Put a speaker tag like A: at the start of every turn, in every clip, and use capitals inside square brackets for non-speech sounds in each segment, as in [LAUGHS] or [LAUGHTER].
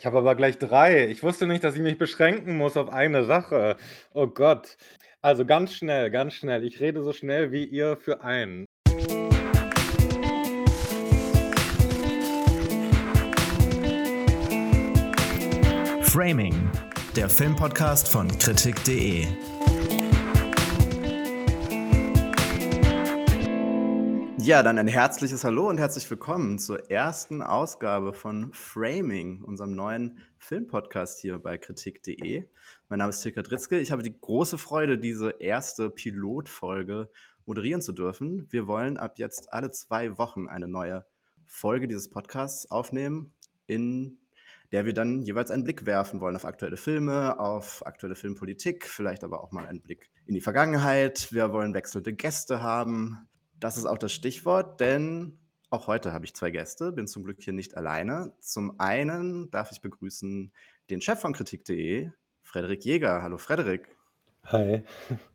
A: Ich habe aber gleich 3. Ich wusste nicht, dass ich mich beschränken muss auf eine Sache. Oh Gott. Also ganz schnell, ganz schnell. Ich rede so schnell wie ihr für einen.
B: Framing, der Filmpodcast von Kritik.de. Ja, dann ein herzliches Hallo und herzlich willkommen zur ersten Ausgabe von Framing, unserem neuen Filmpodcast hier bei Kritik.de. Mein Name ist Tilka Dritzke. Ich habe die große Freude, diese erste Pilotfolge moderieren zu dürfen. Wir wollen ab jetzt alle zwei Wochen eine neue Folge dieses Podcasts aufnehmen, in der wir dann jeweils einen Blick werfen wollen auf aktuelle Filme, auf aktuelle Filmpolitik, vielleicht aber auch mal einen Blick in die Vergangenheit. Wir wollen wechselnde Gäste haben, das ist auch das Stichwort, denn auch heute habe ich zwei Gäste, bin zum Glück hier nicht alleine. Zum einen darf ich begrüßen den Chef von Kritik.de, Frederik Jäger. Hallo Frederik.
A: Hi.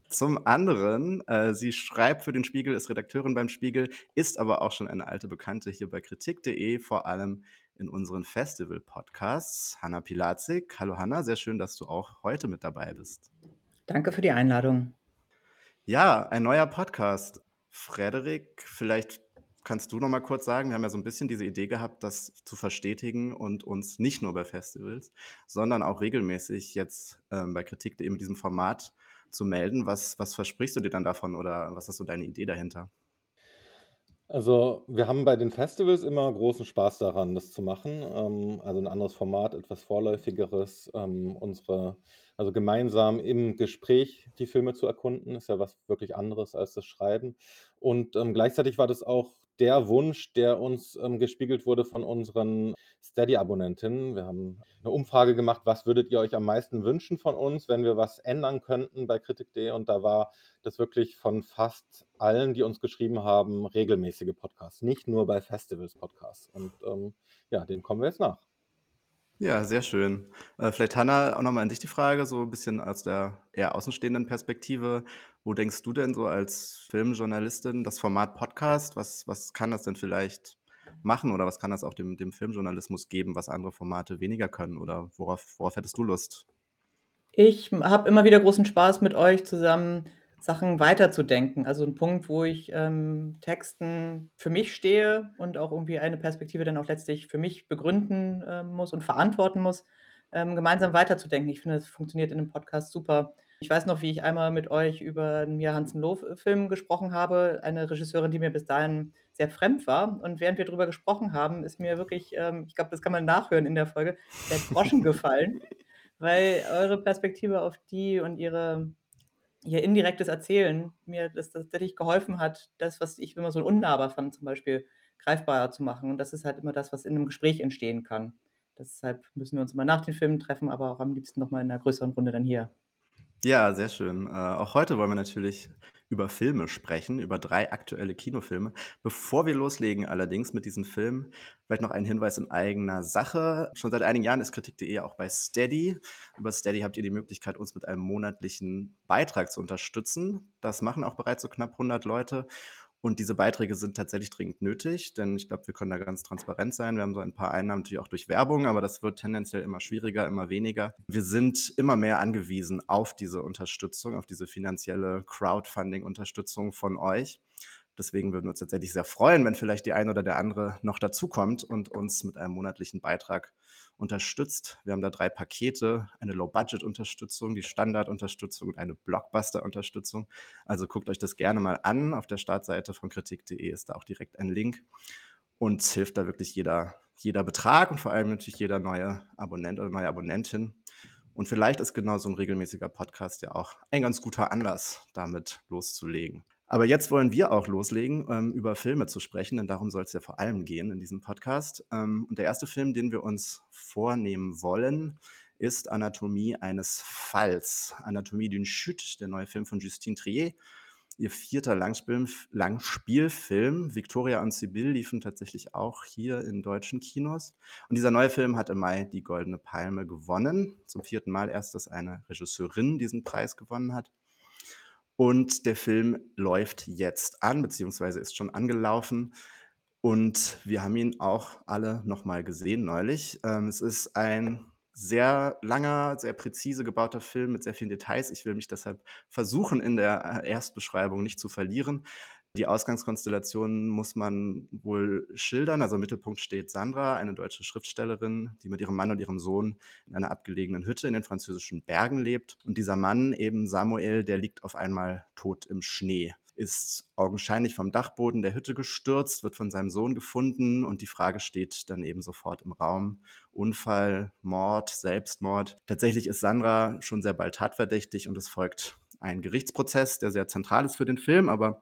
B: Zum anderen, äh, sie schreibt für den Spiegel, ist Redakteurin beim Spiegel, ist aber auch schon eine alte Bekannte hier bei Kritik.de, vor allem in unseren Festival-Podcasts. Hanna Pilatzik. Hallo Hanna, sehr schön, dass du auch heute mit dabei bist.
C: Danke für die Einladung.
B: Ja, ein neuer Podcast. Frederik, vielleicht kannst du noch mal kurz sagen, wir haben ja so ein bisschen diese Idee gehabt, das zu verstetigen und uns nicht nur bei Festivals, sondern auch regelmäßig jetzt ähm, bei Kritik.de mit diesem Format zu melden. Was, was versprichst du dir dann davon oder was ist so deine Idee dahinter?
A: Also, wir haben bei den Festivals immer großen Spaß daran, das zu machen. Ähm, also ein anderes Format, etwas Vorläufigeres, ähm, unsere also gemeinsam im Gespräch die Filme zu erkunden, ist ja was wirklich anderes als das Schreiben. Und, ähm, gleichzeitig war das auch der Wunsch, der uns, ähm, gespiegelt wurde von unseren Steady-Abonnentinnen. Wir haben eine Umfrage gemacht: „Was würdet ihr euch am meisten wünschen von uns, wenn wir was ändern könnten bei kritik.de?“ Und da war das wirklich von fast allen, die uns geschrieben haben, regelmäßige Podcasts, nicht nur bei Festivals Podcasts. Und, ähm, ja, dem kommen wir jetzt nach.
B: Ja, sehr schön. Äh, vielleicht Hanna, auch nochmal an dich die Frage, so ein bisschen aus der eher außenstehenden Perspektive. Wo denkst du denn so als Filmjournalistin das Format Podcast, was was kann das denn vielleicht machen oder was kann das auch dem dem Filmjournalismus geben, was andere Formate weniger können oder worauf worauf hättest du Lust?
C: Ich habe immer wieder großen Spaß mit euch zusammen Sachen weiterzudenken. Also ein Punkt, wo ich, ähm, Texten für mich stehe und auch irgendwie eine Perspektive dann auch letztlich für mich begründen, ähm, muss und verantworten muss, ähm, gemeinsam weiterzudenken. Ich finde, das funktioniert in 'nem Podcast super. Ich weiß noch, wie ich einmal mit euch über 'n Mia Hansen-Löw-Film gesprochen habe, eine Regisseurin, die mir bis dahin sehr fremd war. Und während wir drüber gesprochen haben, ist mir wirklich, ähm ich glaube, das kann man nachhören in der Folge, der Groschen gefallen, [LAUGHS] weil eure Perspektive auf die und ihre ihr indirektes Erzählen mir das tatsächlich geholfen hat, das, was ich immer so unnahbar fand, zum Beispiel greifbarer zu machen. Und das ist halt immer das, was in einem Gespräch entstehen kann. Deshalb müssen wir uns immer nach den Filmen treffen, aber auch am liebsten noch mal in 'ner größeren Runde dann hier.
B: Ja, sehr schön. Äh, auch heute wollen wir natürlich über Filme sprechen, über drei aktuelle Kinofilme. Bevor wir loslegen allerdings mit diesen Filmen, vielleicht noch ein Hinweis in eigener Sache. Schon seit einigen Jahren ist Kritik.de auch bei Steady. Über Steady habt ihr die Möglichkeit, uns mit einem monatlichen Beitrag zu unterstützen. Das machen auch bereits so knapp 100 Leute. Und diese Beiträge sind tatsächlich dringend nötig, denn ich glaube, wir können da ganz transparent sein. Wir haben so ein paar Einnahmen natürlich auch durch Werbung, aber das wird tendenziell immer schwieriger, immer weniger. Wir sind immer mehr angewiesen auf diese Unterstützung, auf diese finanzielle Crowdfunding-Unterstützung von euch. Deswegen würden wir uns tatsächlich sehr freuen, wenn vielleicht die eine oder der andere noch dazukommt und uns mit einem monatlichen Beitrag unterstützt. Wir haben da drei Pakete, eine Low-Budget-Unterstützung, die Standard-Unterstützung und eine Blockbuster-Unterstützung. Also guckt euch das gerne mal an. Auf der Startseite von kritik.de ist da auch direkt ein Link. Uns hilft da wirklich jeder, jeder Betrag und vor allem natürlich jeder neue Abonnent oder neue Abonnentin. Und vielleicht ist genau so ein regelmäßiger Podcast ja auch ein ganz guter Anlass, damit loszulegen. Aber jetzt wollen wir auch loslegen, ähm, über Filme zu sprechen, denn darum soll es ja vor allem gehen in diesem Podcast. Ähm, und der erste Film, den wir uns vornehmen wollen, ist Anatomie eines Falls. Anatomie d'une Chute, der neue Film von Justine Trier. Ihr vierter Langspiel, Langspielfilm. Victoria und Sibyl liefen tatsächlich auch hier in deutschen Kinos. Und dieser neue Film hat im Mai die Goldene Palme gewonnen. Zum vierten Mal erst, dass eine Regisseurin diesen Preis gewonnen hat. Und der Film läuft jetzt an, beziehungsweise ist schon angelaufen. Und wir haben ihn auch alle noch mal gesehen neulich. Ähm, es ist ein sehr langer, sehr präzise gebauter Film mit sehr vielen Details. Ich will mich deshalb versuchen, in der, äh, Erstbeschreibung nicht zu verlieren. Die Ausgangskonstellation muss man wohl schildern. Also im Mittelpunkt steht Sandra, eine deutsche Schriftstellerin, die mit ihrem Mann und ihrem Sohn in einer abgelegenen Hütte in den französischen Bergen lebt. Und dieser Mann, eben Samuel, der liegt auf einmal tot im Schnee ist augenscheinlich vom Dachboden der Hütte gestürzt, wird von seinem Sohn gefunden und die Frage steht dann eben sofort im Raum. Unfall, Mord, Selbstmord. Tatsächlich ist Sandra schon sehr bald tatverdächtig und es folgt ein Gerichtsprozess, der sehr zentral ist für den Film, aber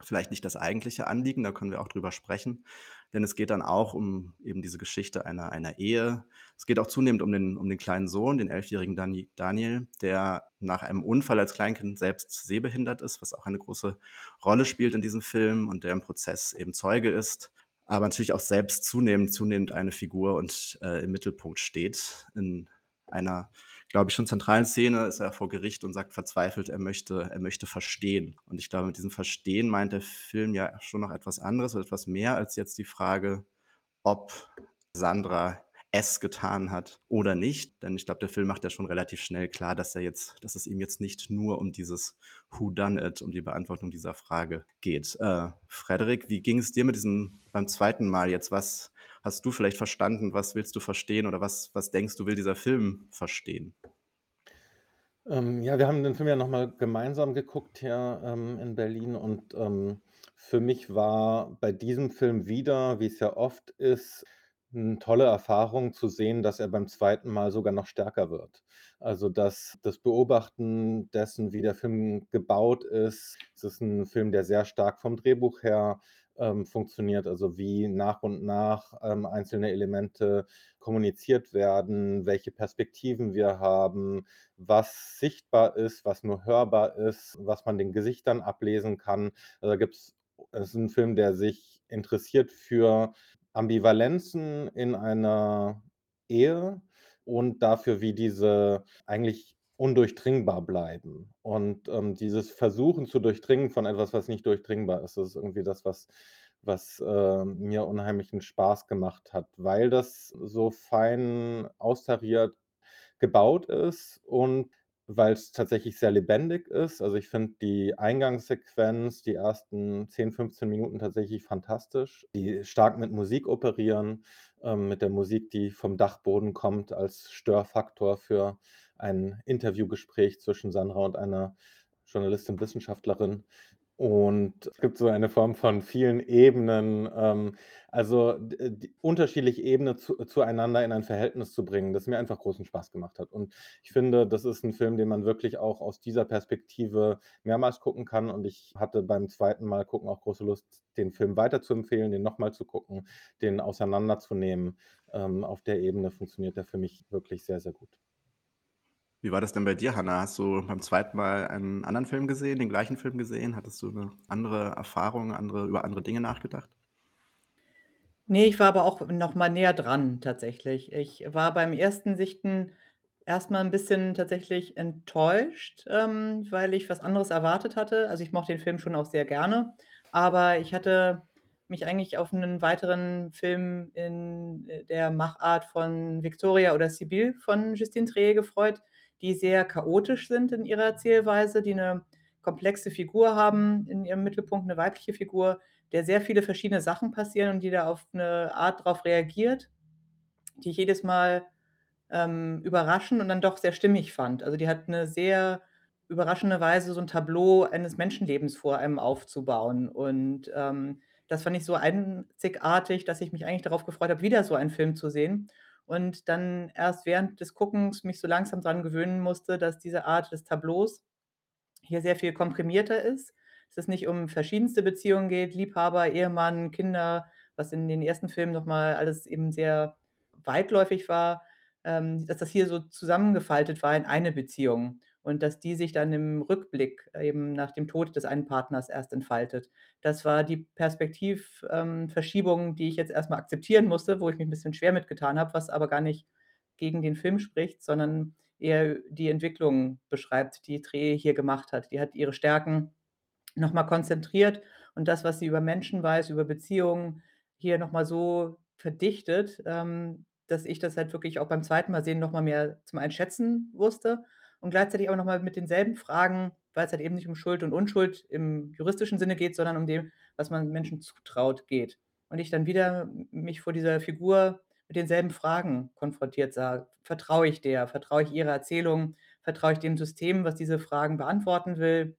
B: vielleicht nicht das eigentliche Anliegen, da können wir auch drüber sprechen. Denn es geht dann auch um eben diese Geschichte einer, einer Ehe. Es geht auch zunehmend um den, um den kleinen Sohn, den elfjährigen Daniel, der nach einem Unfall als Kleinkind selbst sehbehindert ist, was auch eine große Rolle spielt in diesem Film und der im Prozess eben Zeuge ist aber natürlich auch selbst zunehmend, zunehmend eine Figur und äh, im Mittelpunkt steht in einer glaube ich, schon zentralen Szene ist er vor Gericht und sagt verzweifelt, er möchte, er möchte verstehen. Und ich glaube, mit diesem Verstehen meint der Film ja schon noch etwas anderes oder etwas mehr als jetzt die Frage, ob Sandra es getan hat oder nicht. Denn ich glaube, der Film macht ja schon relativ schnell klar, dass er jetzt, dass es ihm jetzt nicht nur um dieses Who Done It, um die Beantwortung dieser Frage geht. Äh, Frederik, wie ging es dir mit diesem beim zweiten Mal jetzt? Was hast du vielleicht verstanden? Was willst du verstehen oder was, was denkst du, will dieser Film verstehen?
A: Ähm, ja, wir haben den Film ja nochmal gemeinsam geguckt hier ähm, in Berlin und ähm, für mich war bei diesem Film wieder, wie es ja oft ist, eine tolle Erfahrung zu sehen, dass er beim zweiten Mal sogar noch stärker wird. Also, dass das Beobachten dessen, wie der Film gebaut ist es ist ein Film, der sehr stark vom Drehbuch her, ähm, funktioniert, also wie nach und nach, ähm, einzelne Elemente kommuniziert werden, welche Perspektiven wir haben, was sichtbar ist, was nur hörbar ist, was man den Gesichtern ablesen kann. Also, da gibt's es ist ein Film, der sich interessiert für Ambivalenzen in einer Ehe und dafür, wie diese eigentlich undurchdringbar bleiben. Und, ähm, dieses Versuchen zu durchdringen von etwas, was nicht durchdringbar ist, ist irgendwie das, was was, äh, mir unheimlichen Spaß gemacht hat, weil das so fein austariert gebaut ist und weil es tatsächlich sehr lebendig ist. Also, ich finde die Eingangssequenz, die ersten 10, 15 Minuten tatsächlich fantastisch, die stark mit Musik operieren, ähm, mit der Musik, die vom Dachboden kommt als Störfaktor für ein Interviewgespräch zwischen Sandra und einer Journalistin, Wissenschaftlerin. Und es gibt so eine Form von vielen Ebenen, ähm, also d die unterschiedliche Ebenen zu zueinander in ein Verhältnis zu bringen, das mir einfach großen Spaß gemacht hat. Und ich finde, das ist ein Film, den man wirklich auch aus dieser Perspektive mehrmals gucken kann. Und ich hatte beim zweiten Mal gucken auch große Lust, den Film weiterzuempfehlen, den nochmal zu gucken, den auseinanderzunehmen. Ähm, auf der Ebene funktioniert der für mich wirklich sehr, sehr gut.
B: Wie war das denn bei dir, Hanna? Hast du beim zweiten Mal einen anderen Film gesehen, den gleichen Film gesehen? Hattest du eine andere Erfahrung, andere über andere Dinge nachgedacht?
C: Ne, ich war aber auch noch mal näher dran tatsächlich. Ich war beim ersten Sichten erst mal 'n bisschen tatsächlich enttäuscht, ähm, weil ich was anderes erwartet hatte. Also, ich mochte den Film schon auch sehr gerne, aber ich hatte mich eigentlich auf 'nen weiteren Film in, der Machart von Victoria oder Sibylle von Justine Triet gefreut, die sehr chaotisch sind in ihrer Erzählweise, die 'ne komplexe Figur haben in ihrem Mittelpunkt, 'ne weibliche Figur, der sehr viele verschiedene Sachen passieren und die da auf 'ne Art drauf reagiert, die ich jedes Mal, ähm, überraschend und dann doch sehr stimmig fand. Also, die hat 'ne sehr überraschende Weise, so 'n Tableau eines Menschenlebens vor einem aufzubauen. Und, ähm, das fand ich so einzigartig, dass ich mich eigentlich darauf gefreut habe, wieder so einen Film zu sehen und dann erst während des Guckens mich so langsam dran gewöhnen musste, dass diese Art des Tableaus hier sehr viel komprimierter ist. Dass es nicht um verschiedenste Beziehungen geht, Liebhaber, Ehemann, Kinder, was in den ersten Filmen noch mal alles eben sehr weitläufig war, ähm, dass das hier so zusammengefaltet war in eine Beziehung und dass die sich dann im Rückblick eben nach dem Tod des einen Partners erst entfaltet. Das war die Perspektiv ähm, die ich jetzt erst mal akzeptieren musste, wo ich mich 'n bisschen schwer mit getan habe, was aber gar nicht gegen den Film spricht, sondern eher die Entwicklung beschreibt, die Triet hier gemacht hat. Die hat ihre Stärken noch mal konzentriert und das, was sie über Menschen weiß, über Beziehungen, hier noch mal so verdichtet, ähm, dass ich das halt wirklich auch beim 2. Mal sehen noch mal mehr zum Einschätzen wusste und gleichzeitig auch noch mal mit denselben Fragen, weil's halt eben nicht um Schuld und Unschuld im juristischen Sinne geht, sondern um dem, was man Menschen zutraut, geht. Und ich dann wieder mich vor dieser Figur mit denselben Fragen konfrontiert sah. Vertraue ich der? Vertraue ich ihrer Erzählung? Vertraue ich dem System, was diese Fragen beantworten will?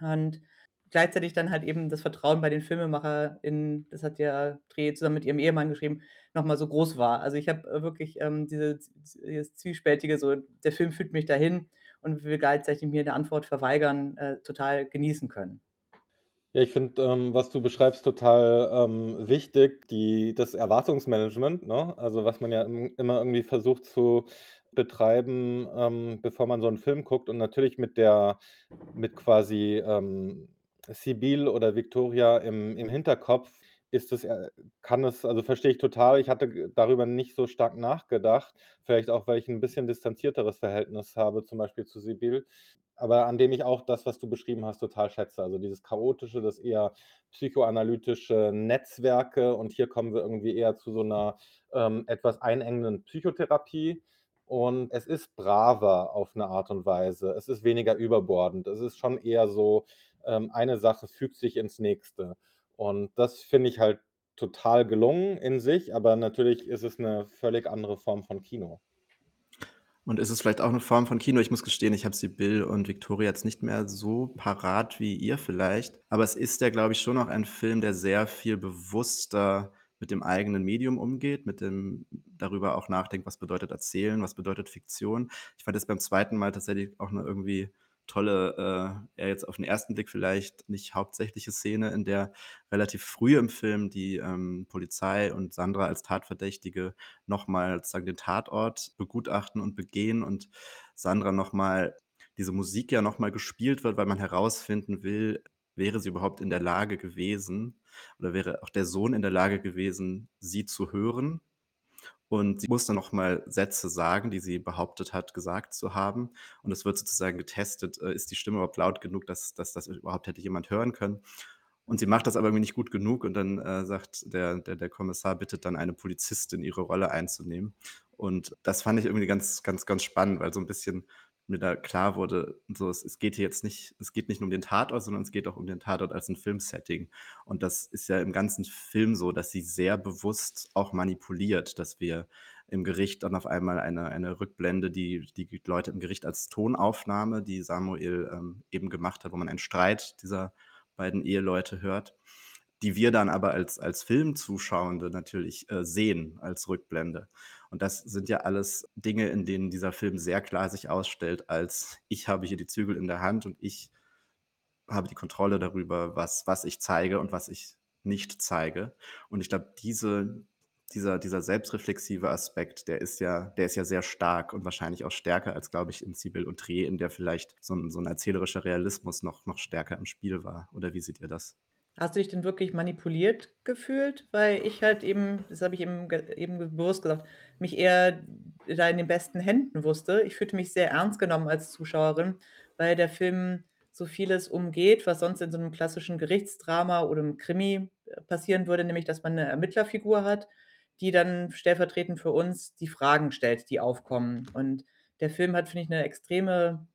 C: Und gleichzeitig dann halt eben das Vertrauen bei den FilmemacherInnen, das hat ja Dre zusammen mit ihrem Ehemann geschrieben, noch mal so groß war. Also, ich habe, äh, wirklich, ähm, diese dieses Zwiespältige so der Film führt mich dahin und will gleichzeitig mir 'ne Antwort verweigern, äh, total genießen können.
A: Ja, ich finde, ähm, was du beschreibst, total, ähm, wichtig, die das Erwartungsmanagement, ne? Also, was man ja im immer irgendwie versucht zu betreiben, ähm, bevor man so 'n Film guckt und natürlich mit der mit quasi, Sibylle oder Viktoria im im Hinterkopf ist es äh, kann es also, verstehe ich total. Ich hatte darüber nicht so stark nachgedacht, vielleicht auch, weil ich 'n bisschen distanzierteres Verhältnis habe, zum Beispiel zu Sibylle, aber an dem ich auch das, was du beschrieben hast, total schätze. Also, dieses Chaotische, das eher psychoanalytische Netzwerke und hier kommen wir irgendwie eher zu so 'ner, ähm, etwas einengenden Psychotherapie und es ist braver auf 'ne Art und Weise. Es ist weniger überbordend. Es ist schon eher so, ähm, eine Sache fügt sich ins Nächste und das finde ich halt total gelungen in sich, aber natürlich ist es 'ne völlig andere Form von Kino.
B: Und ist es vielleicht auch 'ne Form von Kino? Ich muss gestehen, ich habe Sibylle und Viktoria jetzt nicht mehr so parat wie ihr vielleicht, aber es ist ja, glaube ich, schon auch ein Film, der sehr viel bewusster mit dem eigenen Medium umgeht, mit dem darüber auch nachdenkt: „Was bedeutet erzählen? Was bedeutet Fiktion?“ Ich fand das beim 2. Mal tatsächlich auch 'ne irgendwie tolle, äh, ja, jetzt auf 'n 1. Blick vielleicht nicht hauptsächliche Szene, in der relativ früh im Film die, ähm, Polizei und Sandra als Tatverdächtige noch mal sozusagen den Tatort begutachten und begehen und Sandra noch mal diese Musik ja noch mal gespielt wird, weil man herausfinden will, wäre sie überhaupt in der Lage gewesen oder wäre auch der Sohn in der Lage gewesen, sie zu hören? Und sie muss dann noch mal Sätze sagen, die sie behauptet hat, gesagt zu haben. Und es wird sozusagen getestet, äh, ist die Stimme überhaupt laut genug, dass dass das überhaupt hätte jemand hören können? Und sie macht das aber irgendwie nicht gut genug und dann, äh, sagt der der der Kommissar bittet dann eine Polizistin, ihre Rolle einzunehmen. Und das fand ich irgendwie ganz, ganz, ganz spannend, weil so 'n bisschen mir da klar wurde, so es es geht hier jetzt nicht es geht nicht nur um den Tatort, sondern es geht auch um den Tatort als 'n Filmsetting. Und das ist ja im ganzen Film so, dass sie sehr bewusst auch manipuliert, dass wir im Gericht dann auf einmal eine eine Rückblende, die die Leute im Gericht als Tonaufnahme, die Samuel, ähm, eben gemacht hat, wo man einen Streit dieser beiden Eheleute hört, die wir dann aber als als Filmzuschauende natürlich, äh, sehen als Rückblende. Und das sind ja alles Dinge, in denen dieser Film sehr klar sich ausstellt als: „Ich habe hier die Zügel in der Hand und ich habe die Kontrolle darüber, was was ich zeige und was ich nicht zeige.“ Und ich glaube, diese dieser dieser selbstreflexive Aspekt, der ist ja der ist ja sehr stark und wahrscheinlich auch stärker als, glaube ich, in Sibylle und Trier, in der vielleicht so 'n so 'n erzählerischer Realismus noch noch stärker im Spiel war. Oder wie seht ihr das?
C: Hast du dich denn wirklich manipuliert gefühlt? Weil ich halt eben, das habe ich eben eben bewusst gesagt, mich eher da in den besten Händen wusste. Ich fühlte mich sehr ernst genommen als Zuschauerin, weil der Film so vieles umgeht, was sonst in so 'nem klassischen Gerichtsdrama oder im Krimi, äh, passieren würde, nämlich dass man 'ne Ermittlerfigur hat, die dann stellvertretend für uns die Fragen stellt, die aufkommen. Und der Film hat, finde ich, 'ne extreme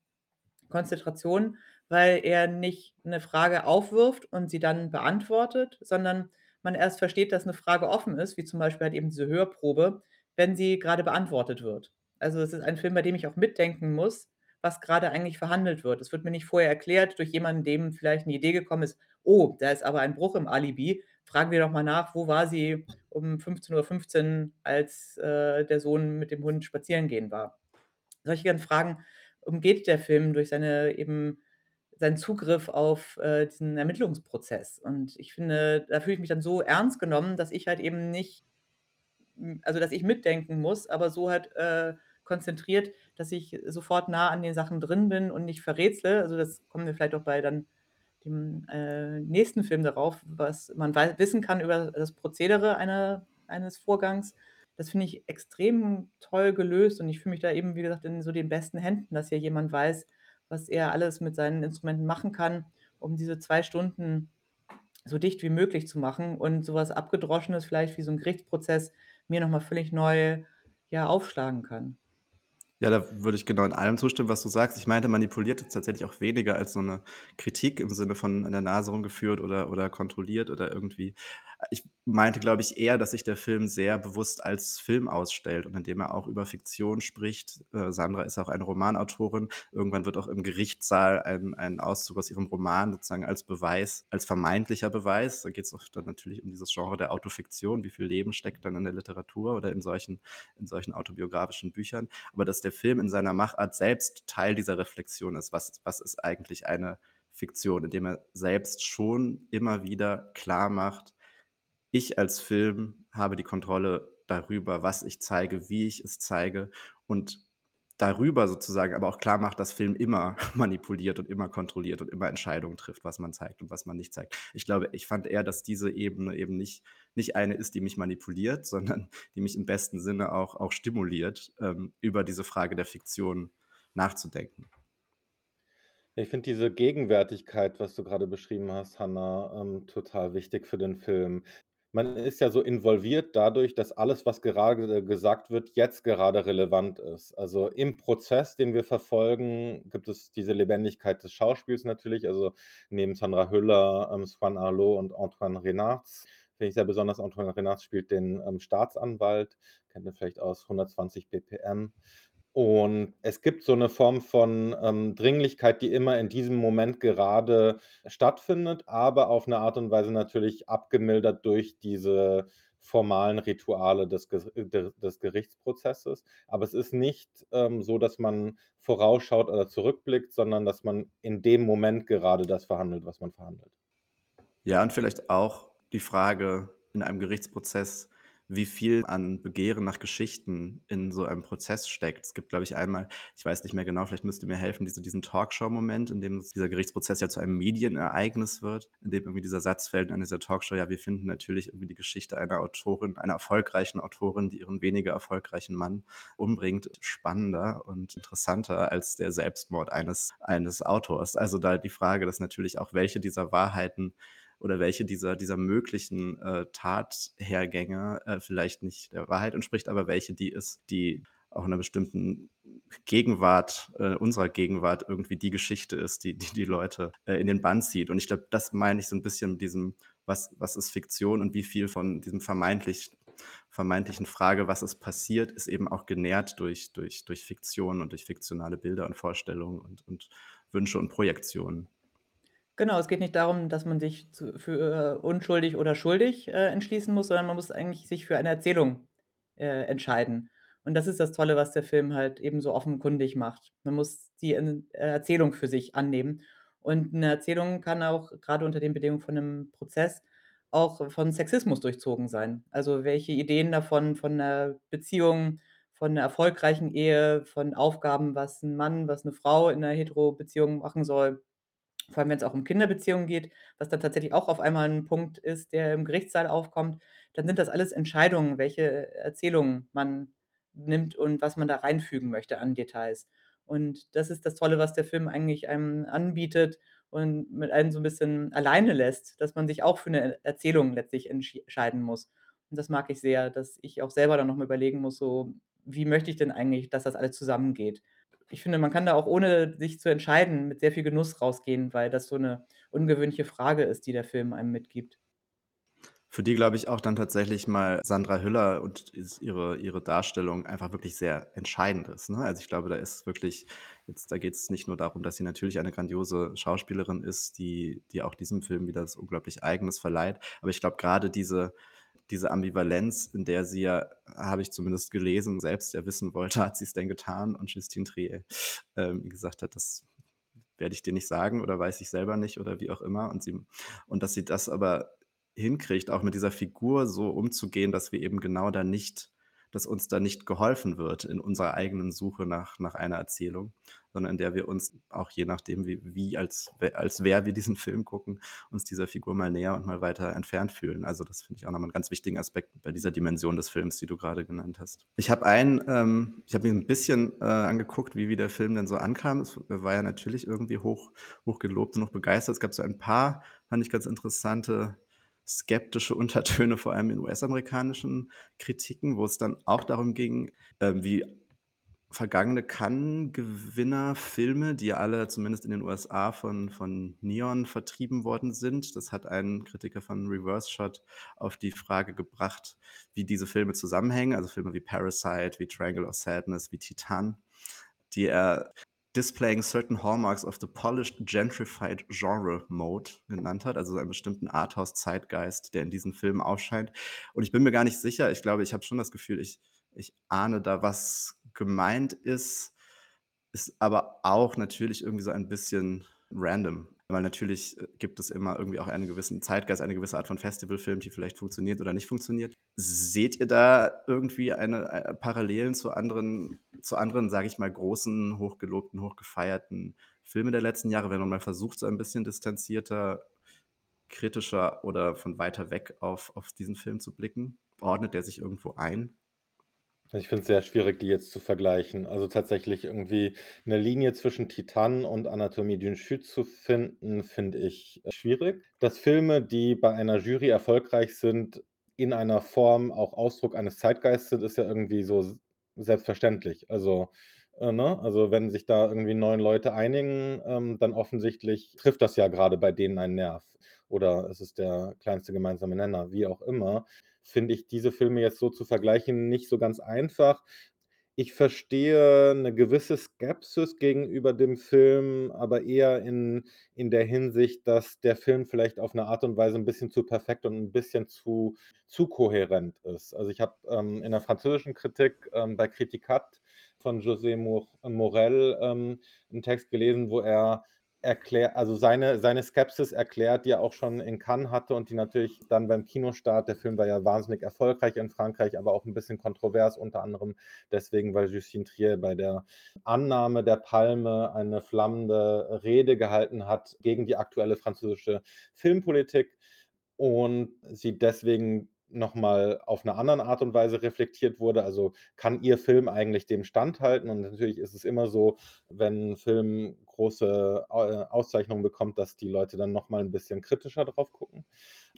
C: Konzentration, weil er nicht 'ne Frage aufwirft und sie dann beantwortet, sondern man erst versteht, dass 'ne Frage offen ist, wie zum Beispiel halt eben diese Hörprobe, wenn sie grade beantwortet wird. Also, es ist ein Film, bei dem ich auch mitdenken muss, was grade eigentlich verhandelt wird. Es wird mir nicht vorher erklärt durch jemanden, dem vielleicht 'ne Idee gekommen ist: „Oh, da ist aber ein Bruch im Alibi. Fragen wir doch mal nach, wo war sie um 15:15 als, äh, der Sohn mit dem Hund spazieren gehen war?“ Solche ganzen Fragen umgeht der Film durch seine eben seinen Zugriff auf, äh, diesen Ermittlungsprozess. Und ich finde, da fühle ich mich dann so ernst genommen, dass ich halt eben nicht hm, also, dass ich mitdenken muss, aber so halt, äh, konzentriert, dass ich sofort nah an den Sachen drin bin und nicht verrätsele. Also, das kommen wir vielleicht auch bei dann dem, äh, nächsten Film darauf, was man wissen kann über das Prozedere einer eines Vorgangs. Das finde ich extrem toll gelöst und ich fühle mich da eben, wie gesagt, in so den besten Händen, dass hier jemand weiß, was er alles mit seinen Instrumenten machen kann, um diese 2 Stunden so dicht wie möglich zu machen und so was Abgedroschenes vielleicht wie so 'n Gerichtsprozess mir noch mal völlig neu, ja, aufschlagen kann.
B: Ja, da würde ich genau in allem zustimmen, was du sagst. Ich meinte manipuliert jetzt tatsächlich auch weniger als so 'ne Kritik im Sinne von an der Nase rumgeführt oder oder kontrolliert oder irgendwie ich meinte, glaube ich, eher, dass sich der Film sehr bewusst als Film ausstellt und indem er auch über Fiktion spricht. Äh, Sandra ist auch eine Romanautorin. Irgendwann wird auch im Gerichtssaal ein ein Auszug aus ihrem Roman sozusagen als Beweis als vermeintlicher Beweis da geht's auch dann natürlich um dieses Genre der Autofiktion. Wie viel Leben steckt dann in der Literatur oder in solchen in solchen autobiografischen Büchern? Aber dass der Film in seiner Machart selbst Teil dieser Reflexion ist. Was was ist eigentlich eine Fiktion? Indem er selbst schon immer wieder klarmacht: „Ich als Film habe die Kontrolle darüber, was ich zeige, wie ich es zeige“ und darüber sozusagen aber auch klarmacht, dass Film immer [LAUGHS] manipuliert und immer kontrolliert und immer Entscheidungen trifft, was man zeigt und was man nicht zeigt. Ich glaube ich fand eher, dass diese Ebene eben nicht nicht eine ist, die mich manipuliert, [LAUGHS] sondern die mich im besten Sinne auch auch stimuliert, ähm, über diese Frage der Fiktion nachzudenken.
A: Ich finde diese Gegenwärtigkeit, was du grade beschrieben hast, Hannah, ähm, total wichtig für den Film. Man ist ja so involviert dadurch, dass alles, was gerade gesagt wird, jetzt gerade relevant ist. Also, im Prozess, den wir verfolgen, gibt es diese Lebendigkeit des Schauspiels natürlich. Also, neben Sandra Hüller, ähm, Swan Arlot und Antoine Renards finde ich sehr besonders, Antoine Renards spielt den, ähm, Staatsanwalt, kennt ihr vielleicht aus „120 ppm“. Und es gibt so 'ne Form von, ähm, Dringlichkeit, die immer in diesem Moment gerade stattfindet, aber auf 'ne Art und Weise natürlich abgemildert durch diese formalen Rituale des de des Gerichtsprozesses. Aber es ist nicht, ähm, so, dass man vorausschaut oder zurückblickt, sondern dass man in dem Moment gerade das verhandelt, was man verhandelt.
B: Ja, und vielleicht auch die Frage in einem Gerichtsprozess, wie viel an Begehren nach Geschichten in so einem Prozess steckt. Es gibt, glaube ich, einmal ich weiß nicht mehr genau, vielleicht müsst ihr mir helfen, diese diesen Talkshow-Moment, in dem dieser Gerichtsprozess ja zu einem Medienereignis wird, in dem irgendwie dieser Satz fällt an dieser Talkshow: „Ja, wir finden natürlich irgendwie die Geschichte einer Autorin einer erfolgreichen Autorin, die ihren weniger erfolgreichen Mann umbringt, spannender und interessanter als der Selbstmord eines eines Autors.“ Also, da die Frage, dass natürlich auch welche dieser Wahrheiten oder welche dieser dieser möglichen, äh, Tathergänge, äh, vielleicht nicht der Wahrheit entspricht, aber welche die ist, die auch in 'ner bestimmten Gegenwart äh, unserer Gegenwart irgendwie die Geschichte ist, die die die Leute, äh, in den Bann zieht. Und ich glaube, das meine ich so 'n bisschen mit diesem: Was was ist Fiktion und wie viel von diesem vermeintlich vermeintlichen Frage: „Was ist passiert“, ist eben auch genährt durch durch durch Fiktion und durch fiktionale Bilder und Vorstellungen und und Wünsche und Projektionen.
C: Genau, es geht nicht darum, dass man sich zu für unschuldig oder schuldig, äh, entschließen muss, sondern man muss eigentlich sich für eine Erzählung, äh, entscheiden. Und das ist das Tolle, was der Film halt eben so offenkundig macht. Man muss die En Erzählung für sich annehmen. Und 'ne Erzählung kann auch grade unter den Bedingungen von 'nem Prozess auch von Sexismus durchzogen sein. Also, welche Ideen davon von 'ner Beziehung, von 'ner erfolgreichen Ehe, von Aufgaben, was 'n Mann, was 'ne Frau in 'ner Hetero-Beziehung machen soll. Vor allem, wenn's auch um Kinderbeziehungen geht, was dann tatsächlich auch auf einmal 'n Punkt ist, der im Gerichtssaal aufkommt, dann sind das alles Entscheidungen, welche Erzählungen man nimmt und was man da reinfügen möchte an Details. Und das ist das Tolle, was der Film eigentlich einem anbietet und mit einem so 'n bisschen alleine lässt, dass man sich auch für 'ne Erzählung letztlich entsch scheiden muss. Und das mag ich sehr, dass ich auch selber dann noch mal überlegen muss, so: „Wie möchte ich denn eigentlich, dass das alles zusammengeht?“ Ich finde, man kann da auch, ohne sich zu entscheiden, mit sehr viel Genuss rausgehen, weil das so 'ne ungewöhnliche Frage ist, die der Film einem mitgibt.
B: Für die glaube ich auch dann tatsächlich mal Sandra Hüller und ihre ihre Darstellung einfach wirklich sehr entscheidend ist, ne? Also, ich glaube, da ist wirklich jetzt da geht's nicht nur darum, dass sie natürlich eine grandiose Schauspielerin ist, die die auch diesem Film wieder was unglaublich Eigenes verleiht. Aber ich glaube, grade diese diese Ambivalenz, in der sie ja, habe ich zumindest gelesen, selbst ja wissen wollte: „Hat sie's denn getan?“ Und Justine Triet, ähm, gesagt hat: „Das werde ich dir nicht sagen oder weiß ich selber nicht“ oder wie auch immer. Und sie und dass sie das aber hinkriegt, auch mit dieser Figur so umzugehen, dass wir eben genau da nicht dass uns da nicht geholfen wird in unserer eigenen Suche nach nach einer Erzählung, sondern in der wir uns auch je nachdem, wie wie als als wer wir diesen Film gucken, uns dieser Figur mal näher und mal weiter entfernt fühlen. Also, das finde ich auch noch mal 'n ganz wichtigen Aspekt bei dieser Dimension des Films, die du grade genannt hast. Ich habe einen ähm, ich habe mir 'n bisschen, äh, angeguckt, wie wie der Film denn so ankam. Es war ja natürlich irgendwie hoch hoch gelobt und hoch begeistert. Es gab so ein paar, fand ich ganz interessante skeptische Untertöne, vor allem in US-amerikanischen Kritiken, wo es dann auch darum ging, ähm, wie vergangene Cannes-Gewinner Filme, die alle zumindest in den USA von von Neon vertrieben worden sind. Das hat ein Kritiker von Reverse Shot auf die Frage gebracht, wie diese Filme zusammenhängen, also Filme wie Parasite, wie Triangle of Sadness, wie Titan, die er displaying certain hallmarks of the polished, gentrified genre mode genannt hat, also so einen bestimmten Arthouse-Zeitgeist, der in diesen Filmen aufscheint. Und ich bin mir gar nicht sicher, ich glaube, ich habe schon das Gefühl, ich ich ahne da, was gemeint ist, ist aber auch natürlich irgendwie so ein bisschen random, weil natürlich, äh, gibt es immer irgendwie auch einen gewissen Zeitgeist, eine gewisse Art von Festivalfilm, die vielleicht funktioniert oder nicht funktioniert. Seht ihr da irgendwie eine äh, Parallelen zu anderen zu anderen, sage ich mal, großen, hochgelobten, hochgefeierten Filmen der letzten Jahre, wenn man mal versucht, so ein bisschen distanzierter, kritischer oder von weiter weg auf auf diesen Film zu blicken? Ordnet der sich irgendwo ein?
A: Ich finde es sehr schwierig, die jetzt zu vergleichen. Also, tatsächlich irgendwie 'ne Linie zwischen Titan und Anatomie d'une Chute zu finden, finde ich, äh, schwierig. Dass Filme, die bei einer Jury erfolgreich sind, in einer Form auch Ausdruck eines Zeitgeists sind, ist ja irgendwie so selbstverständlich. Also, äh, ne? Also, wenn sich da irgendwie 9 Leute einigen, ähm, dann offensichtlich trifft das ja grade bei denen einen Nerv oder es ist der kleinste gemeinsame Nenner, wie auch immer. Finde ich diese Filme jetzt so zu vergleichen nicht so ganz einfach. Ich verstehe 'ne gewisse Skepsis gegenüber dem Film, aber eher in in der Hinsicht, dass der Film vielleicht auf 'ne Art und Weise 'n bisschen zu perfekt und 'n bisschen zu zu kohärent ist. Also, ich habe, ähm, in der französischen Kritik, ähm, bei Critiquat von José Mor Morel, ähm, 'n Text gelesen, wo er erklär also, seine seine Skepsis erklärt, die er auch schon in Cannes hatte und die natürlich dann beim Kinostart der Film war ja wahnsinnig erfolgreich in Frankreich, aber auch 'n bisschen kontrovers, unter anderem deswegen, weil Justine Triet bei der Annahme der Palme eine flammende Rede gehalten hat gegen die aktuelle französische Filmpolitik und sie deswegen noch mal auf 'ne anderen Art und Weise reflektiert wurde. Also, kann ihr Film eigentlich dem standhalten? Und natürlich ist es immer so, wenn 'n Film große äh, Auszeichnungen bekommt, dass die Leute dann noch mal 'n bisschen kritischer drauf gucken.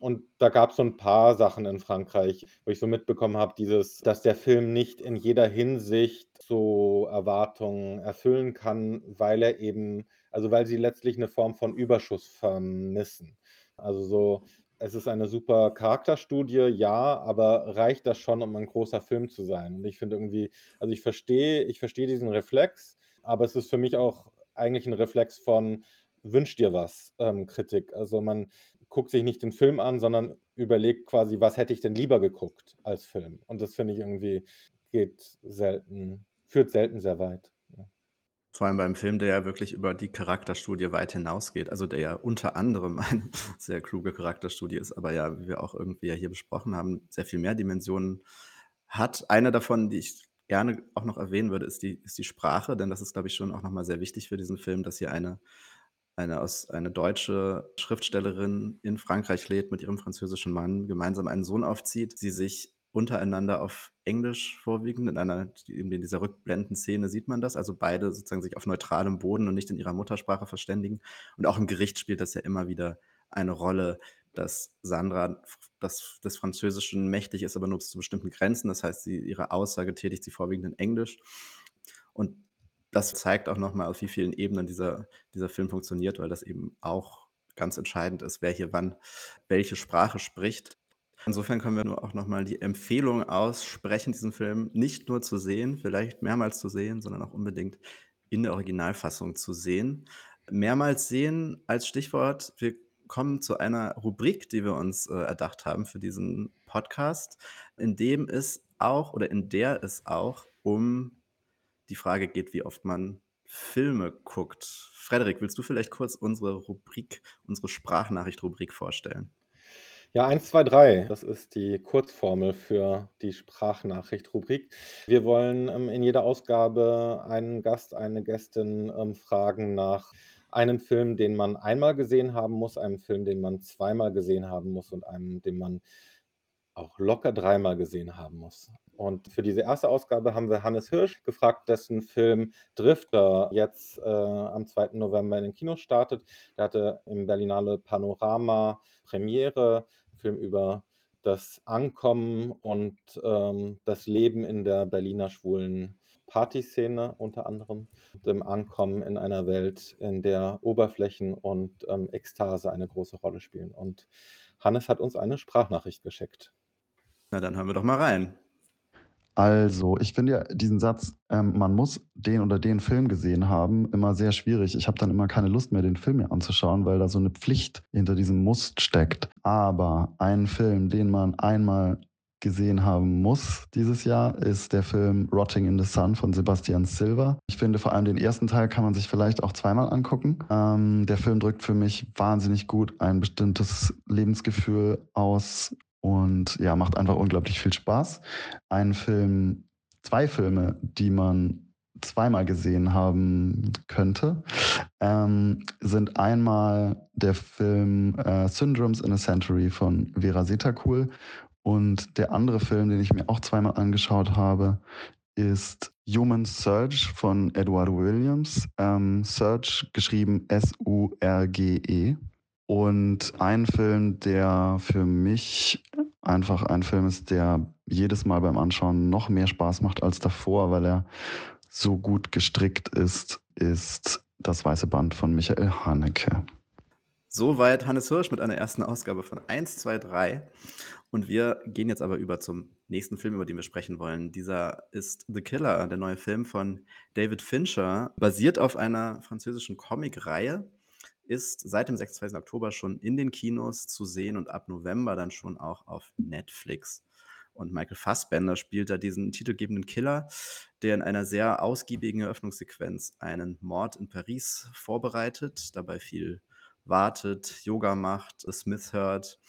A: Und da gab's so 'n paar Sachen in Frankreich, wo ich so mitbekommen habe, dieses dass der Film nicht in jeder Hinsicht so Erwartungen erfüllen kann, weil er eben also, weil sie letztlich 'ne Form von Überschuss vermissen. Also, so es ist eine super Charakterstudie, ja, aber reicht das schon, um ein großer Film zu sein? Und ich finde irgendwie also, ich verstehe ich verstehe diesen Reflex, aber es ist für mich auch eigentlich 'n Reflex von „Wünsch dir was“, ähm, Kritik. Also, man guckt sich nicht den Film an, sondern überlegt quasi: „Was hätte ich denn lieber geguckt als Film?“ Und das finde ich irgendwie geht selten führt selten sehr weit.
B: Vor allem beim Film, der ja wirklich über die Charakterstudie weit hinausgeht, also, der ja unter anderem [LAUGHS] eine sehr kluge Charakterstudie ist, aber ja, wie wir auch irgendwie ja hier besprochen haben, sehr viel mehr Dimensionen hat. Eine davon, die ich gerne auch noch erwähnen würde, ist die ist die Sprache, denn das ist, glaube ich, schon auch noch mal sehr wichtig für diesen Film, dass hier eine eine aus eine deutsche Schriftstellerin in Frankreich lebt, mit ihrem französischen Mann gemeinsam einen Sohn aufzieht, sie sich untereinander auf Englisch vorwiegend in einer in dieser Rückblenden-Szene sieht man das, also, beide sozusagen sich auf neutralem Boden und nicht in ihrer Muttersprache verständigen. Und auch im Gericht spielt das ja immer wieder eine Rolle, dass Sandra das des Französischen mächtig ist, aber nur zu bestimmten Grenzen. Das heißt, sie ihre Aussage tätigt sie vorwiegend in Englisch. Und das zeigt auch noch mal, auf wie vielen Ebenen dieser dieser Film funktioniert, weil das eben auch ganz entscheidend ist, wer hier wann welche Sprache spricht. Insofern können wir nur auch noch mal die Empfehlung aussprechen, diesen Film nicht nur zu sehen, vielleicht mehrmals zu sehen, sondern auch unbedingt in der Originalfassung zu sehen. Mehrmals sehen als Stichwort. Wir kommen zu einer Rubrik, die wir uns, äh, erdacht haben für diesen Podcast, in dem es auch oder in der es auch um die Frage geht, wie oft man Filme guckt. Frederik, willst du vielleicht kurz unsere Rubrik unsere Sprachnachricht-Rubrik vorstellen?
A: Ja, 1, 2, 3, das ist die Kurzformel für die Sprachnachricht-Rubrik. Wir wollen, ähm, in jeder Ausgabe einen Gast, eine Gästin, ähm, fragen nach einem Film, den man einmal gesehen haben muss, einem Film, den man zweimal gesehen haben muss und einem, den man auch locker dreimal gesehen haben muss. Und für diese erste Ausgabe haben wir Hannes Hirsch gefragt, dessen Film Drifter jetzt äh, am 2. November in den Kinos startet. Der hatte im Berlinale Panorama Premiere, Film über das Ankommen und ähm, das Leben in der Berliner schwulen Partyszene unter anderem, dem Ankommen in einer Welt, in der Oberflächen und ähm, Ekstase eine große Rolle spielen. Und Hannes hat uns eine Sprachnachricht geschickt.
B: Na, dann hören wir doch mal rein.
D: Also, ich finde ja diesen Satz, ähm, man muss den oder den Film gesehen haben, immer sehr schwierig. Ich habe dann immer keine Lust mehr, den Film mir anzuschauen, weil da so eine Pflicht hinter diesem Muss steckt. Aber ein Film, den man einmal gesehen haben muss dieses Jahr, ist der Film Rotting in the Sun von Sebastian Silva. Ich finde, vor allem den ersten Teil kann man sich vielleicht auch zweimal angucken. Ähm, der Film drückt für mich wahnsinnig gut ein bestimmtes Lebensgefühl aus und ja, macht einfach unglaublich viel Spaß. Ein Film, zwei Filme, die man zweimal gesehen haben könnte, ähm, sind einmal der Film äh, Syndromes in a Century von Vera Setakul und der andere Film, den ich mir auch zweimal angeschaut habe, ist Human Surge von Eduardo Williams. Ähm, Surge geschrieben S-U-R-G-E. Und ein Film, der für mich einfach ein Film ist, der jedes Mal beim Anschauen noch mehr Spaß macht als davor, weil er so gut gestrickt ist, ist Das Weiße Band von Michael Haneke.
B: Soweit Hannes Hirsch mit einer ersten Ausgabe von 1, 2, 3. Und wir gehen jetzt aber über zum nächsten Film, über den wir sprechen wollen. Dieser ist The Killer, der neue Film von David Fincher, basiert auf einer französischen Comicreihe ist seit dem 26. Oktober schon in den Kinos zu sehen und ab November dann schon auch auf Netflix. Und Michael Fassbender spielt da diesen titelgebenden Killer, der in einer sehr ausgiebigen Eröffnungssequenz einen Mord in Paris vorbereitet, dabei viel wartet, Yoga macht, Smith hört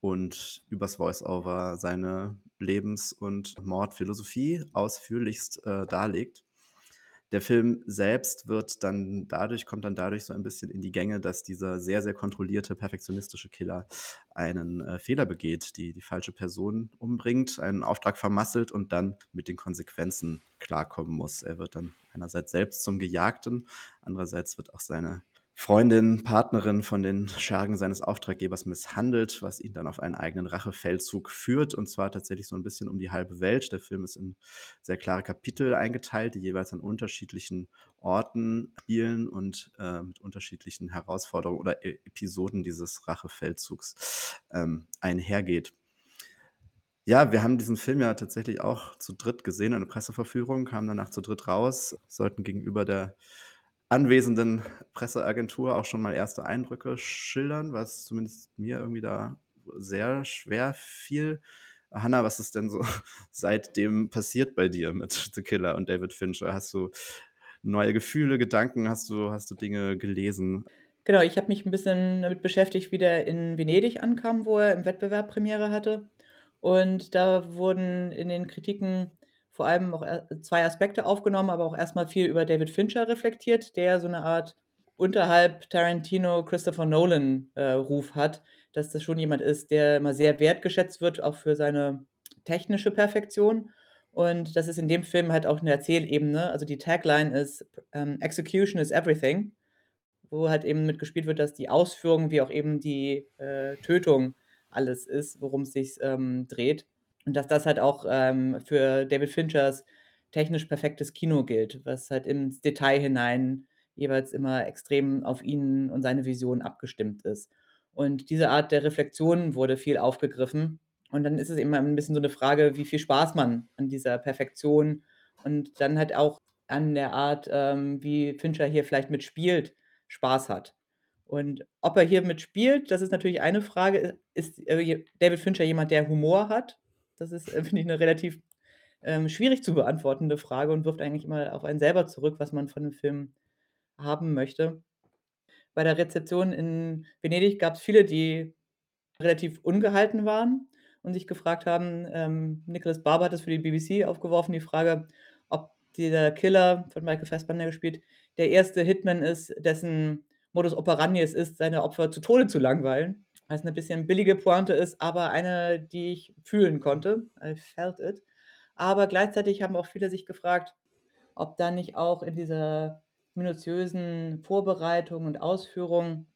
B: und übers Voiceover seine Lebens- und Mordphilosophie ausführlichst äh, darlegt. Der Film selbst wird dann dadurch kommt dann dadurch so ein bisschen in die Gänge, dass dieser sehr, sehr kontrollierte, perfektionistische Killer einen, äh, Fehler begeht, die die falsche Person umbringt, einen Auftrag vermasselt und dann mit den Konsequenzen klarkommen muss. Er wird dann einerseits selbst zum Gejagten, andererseits wird auch seine Freundin, Partnerin von den Schergen seines Auftraggebers misshandelt, was ihn dann auf einen eigenen Rachefeldzug führt, und zwar tatsächlich so ein bisschen um die halbe Welt. Der Film ist in sehr klare Kapitel eingeteilt, die jeweils an unterschiedlichen Orten spielen und äh, mit unterschiedlichen Herausforderungen oder e Episoden dieses Rachefeldzugs ähm, einhergeht. Ja, wir haben diesen Film ja tatsächlich auch zu dritt gesehen, eine Presseverführung, kamen danach zu dritt raus, sollten gegenüber der anwesenden Presseagentur auch schon mal erste Eindrücke schildern, was zumindest mir irgendwie da sehr schwer fiel. Hanna, was ist denn so [LAUGHS] seitdem passiert bei dir mit The Killer und David Fincher? Hast du neue Gefühle, Gedanken? Hast du, hast du Dinge gelesen?
C: Genau, ich habe mich ein bisschen damit beschäftigt, wie der in Venedig ankam, wo er im Wettbewerb Premiere hatte. Und da wurden in den Kritiken vor allem auch äh, zwei Aspekte aufgenommen, aber auch erstmal viel über David Fincher reflektiert, der so eine Art unterhalb Tarantino, Christopher Nolan, äh, Ruf hat, dass das schon jemand ist, der immer sehr wertgeschätzt wird, auch für seine technische Perfektion. Und das ist in dem Film halt auch eine Erzählebene. Also die Tagline ist, ähm, „Execution is everything“, wo halt eben mitgespielt wird, dass die Ausführung wie auch eben die, äh, Tötung alles ist, worum es sich, ähm, dreht. Und dass das halt auch, ähm, für David Finchers technisch perfektes Kino gilt, was halt ins Detail hinein jeweils immer extrem auf ihn und seine Vision abgestimmt ist. Und diese Art der Reflexion wurde viel aufgegriffen. Und dann ist es immer ein bisschen so eine Frage, wie viel Spaß man an dieser Perfektion und dann halt auch an der Art, ähm, wie Fincher hier vielleicht mitspielt, Spaß hat. Und ob er hier mitspielt, das ist natürlich eine Frage. Ist, äh, David Fincher jemand, der Humor hat? Das ist, äh, [LAUGHS] finde ich, eine relativ, ähm, schwierig zu beantwortende Frage und wirft eigentlich immer auf einen selber zurück, was man von dem Film haben möchte. Bei der Rezeption in Venedig gab es viele, die relativ ungehalten waren und sich gefragt haben ähm, Nicholas Barber hat das für die BBC aufgeworfen, die Frage, ob dieser Killer, von Michael Fassbender gespielt, der erste Hitman ist, dessen Modus operandi es ist, seine Opfer zu Tode zu langweilen. Was 'ne bisschen billige Pointe ist, aber eine, die ich fühlen konnte. I felt it. Aber gleichzeitig haben auch viele sich gefragt, ob da nicht auch in dieser minutiösen Vorbereitung und Ausführung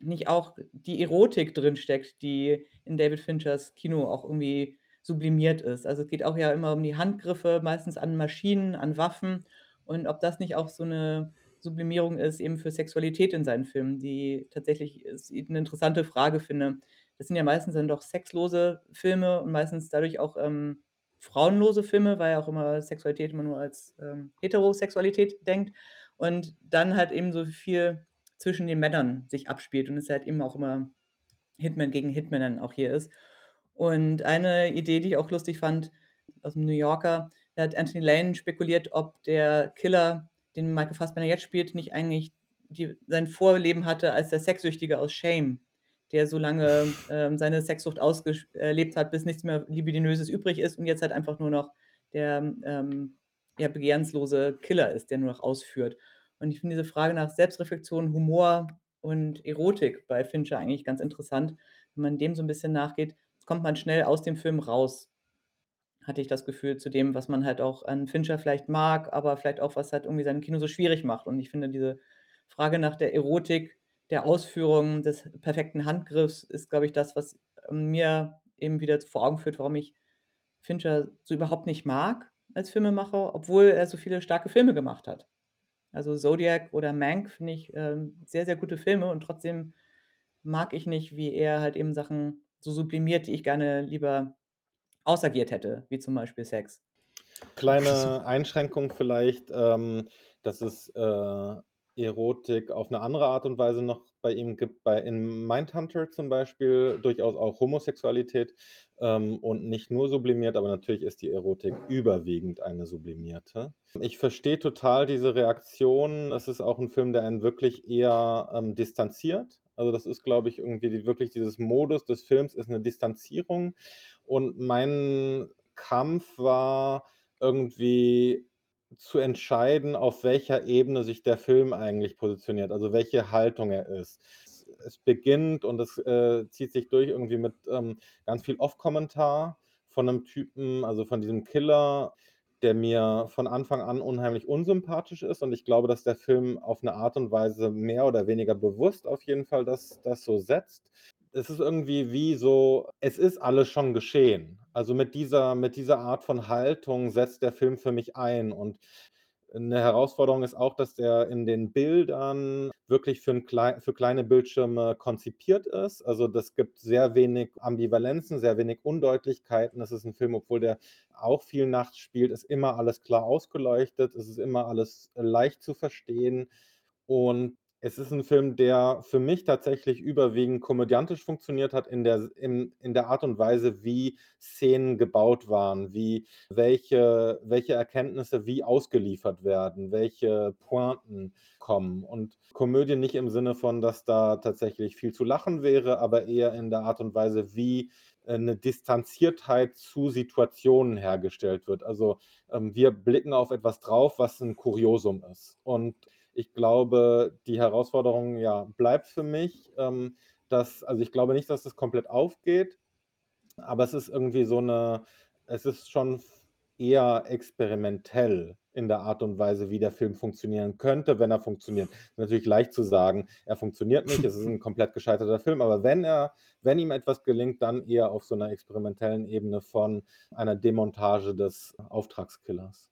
C: nicht auch die Erotik drinsteckt, die in David Finchers Kino auch irgendwie sublimiert ist. Also, es geht auch ja immer um die Handgriffe, meistens an Maschinen, an Waffen und ob das nicht auch so 'ne Sublimierung ist eben für Sexualität in seinen Filmen, die tatsächlich ist 'ne interessante Frage finde. Das sind ja meistens dann doch sexlose Filme und meistens dadurch auch, ähm, frauenlose Filme, weil ja auch immer Sexualität immer nur als, ähm, Heterosexualität denkt und dann halt eben so viel zwischen den Männern sich abspielt und es halt eben auch immer Hitman gegen Hitman dann auch hier ist. Und eine Idee, die ich auch lustig fand aus'm New Yorker, da hat Anthony Lane spekuliert, ob der Killer, den Michael Fassbender jetzt spielt, nicht eigentlich die sein Vorleben hatte als der Sexsüchtige aus „Shame“, der so lange, ähm, seine Sexsucht ausgesch äh, lebt hat, bis nichts mehr Libidinöses übrig ist und jetzt halt einfach nur noch der, ähm, ja, begehrenslose Killer ist, der nur noch ausführt. Und ich finde diese Frage nach Selbstreflexion, Humor und Erotik bei Fincher eigentlich ganz interessant. Wenn man dem so 'n bisschen nachgeht, kommt man schnell aus dem Film raus, hatte ich das Gefühl, zu dem, was man halt auch an Fincher vielleicht mag, aber vielleicht auch, was halt irgendwie sein Kino so schwierig macht. Und ich finde, diese Frage nach der Erotik, der Ausführung, des perfekten Handgriffs ist, glaube ich, das, was, ähm, mir eben wieder vor Augen führt, warum ich Fincher so überhaupt nicht mag als Filmemacher, obwohl er so viele starke Filme gemacht hat. Also, Zodiac oder Mank finde ich, ähm, sehr, sehr gute Filme und trotzdem mag ich nicht, wie er halt eben Sachen so sublimiert, die ich gerne lieber ausagiert hätte, wie zum Beispiel Sex.
A: Kleine [LAUGHS] Einschränkung vielleicht, ähm, dass es, äh, Erotik auf 'ne andere Art und Weise noch bei ihm gibt. Bei in Mindhunter zum Beispiel durchaus auch Homosexualität, ähm, und nicht nur sublimiert, aber natürlich ist die Erotik überwiegend eine sublimierte. Ich verstehe total diese Reaktion. Es ist auch 'n Film, der einen wirklich eher, ähm, distanziert. Also, das ist, glaube ich, irgendwie die wirklich dieses Modus des Films ist 'ne Distanzierung. Und mein Kampf war irgendwie zu entscheiden, auf welcher Ebene sich der Film eigentlich positioniert, also welche Haltung er ist. Es beginnt und es, äh, zieht sich durch irgendwie mit, ähm, ganz viel Off-Kommentar von 'nem Typen, also von diesem Killer, der mir von Anfang an unheimlich unsympathisch ist. Und ich glaube, dass der Film auf 'ne Art und Weise mehr oder weniger bewusst auf jeden Fall das das so setzt. Es ist irgendwie wie so es ist alles schon geschehen. Also, mit dieser mit dieser Art von Haltung setzt der Film für mich ein. Und 'ne Herausforderung ist auch, dass der in den Bildern wirklich für 'n klei für kleine Bildschirme konzipiert ist. Also, das gibt sehr wenig Ambivalenzen, sehr wenig Undeutlichkeiten. Das ist 'n Film, obwohl der auch viel nachts spielt, ist immer alles klar ausgeleuchtet. Es ist immer alles leicht zu verstehen. Und es ist 'n Film, der für mich tatsächlich überwiegend komödiantisch funktioniert hat in der in in der Art und Weise, wie Szenen gebaut waren, wie welche welche Erkenntnisse wie ausgeliefert werden, welche Pointen kommen. Und Komödie nicht im Sinne von, dass da tatsächlich viel zu lachen wäre, aber eher in der Art und Weise, wie, äh, 'ne Distanziertheit zu Situationen hergestellt wird. Also, ähm, wir blicken auf etwas drauf, was 'n Kuriosum ist. Und ich glaube, die Herausforderung, ja, bleibt für mich, ähm, dass also, ich glaube nicht, dass das komplett aufgeht, aber es ist irgendwie so 'ne es ist schon eher experimentell in der Art und Weise, wie der Film funktionieren könnte, wenn er funktioniert. Natürlich leicht zu sagen, er funktioniert nicht, es ist 'n [LAUGHS] komplett gescheiterter Film, aber wenn er wenn ihm etwas gelingt, dann eher auf so 'ner experimentellen Ebene von einer Demontage des Auftragskillers.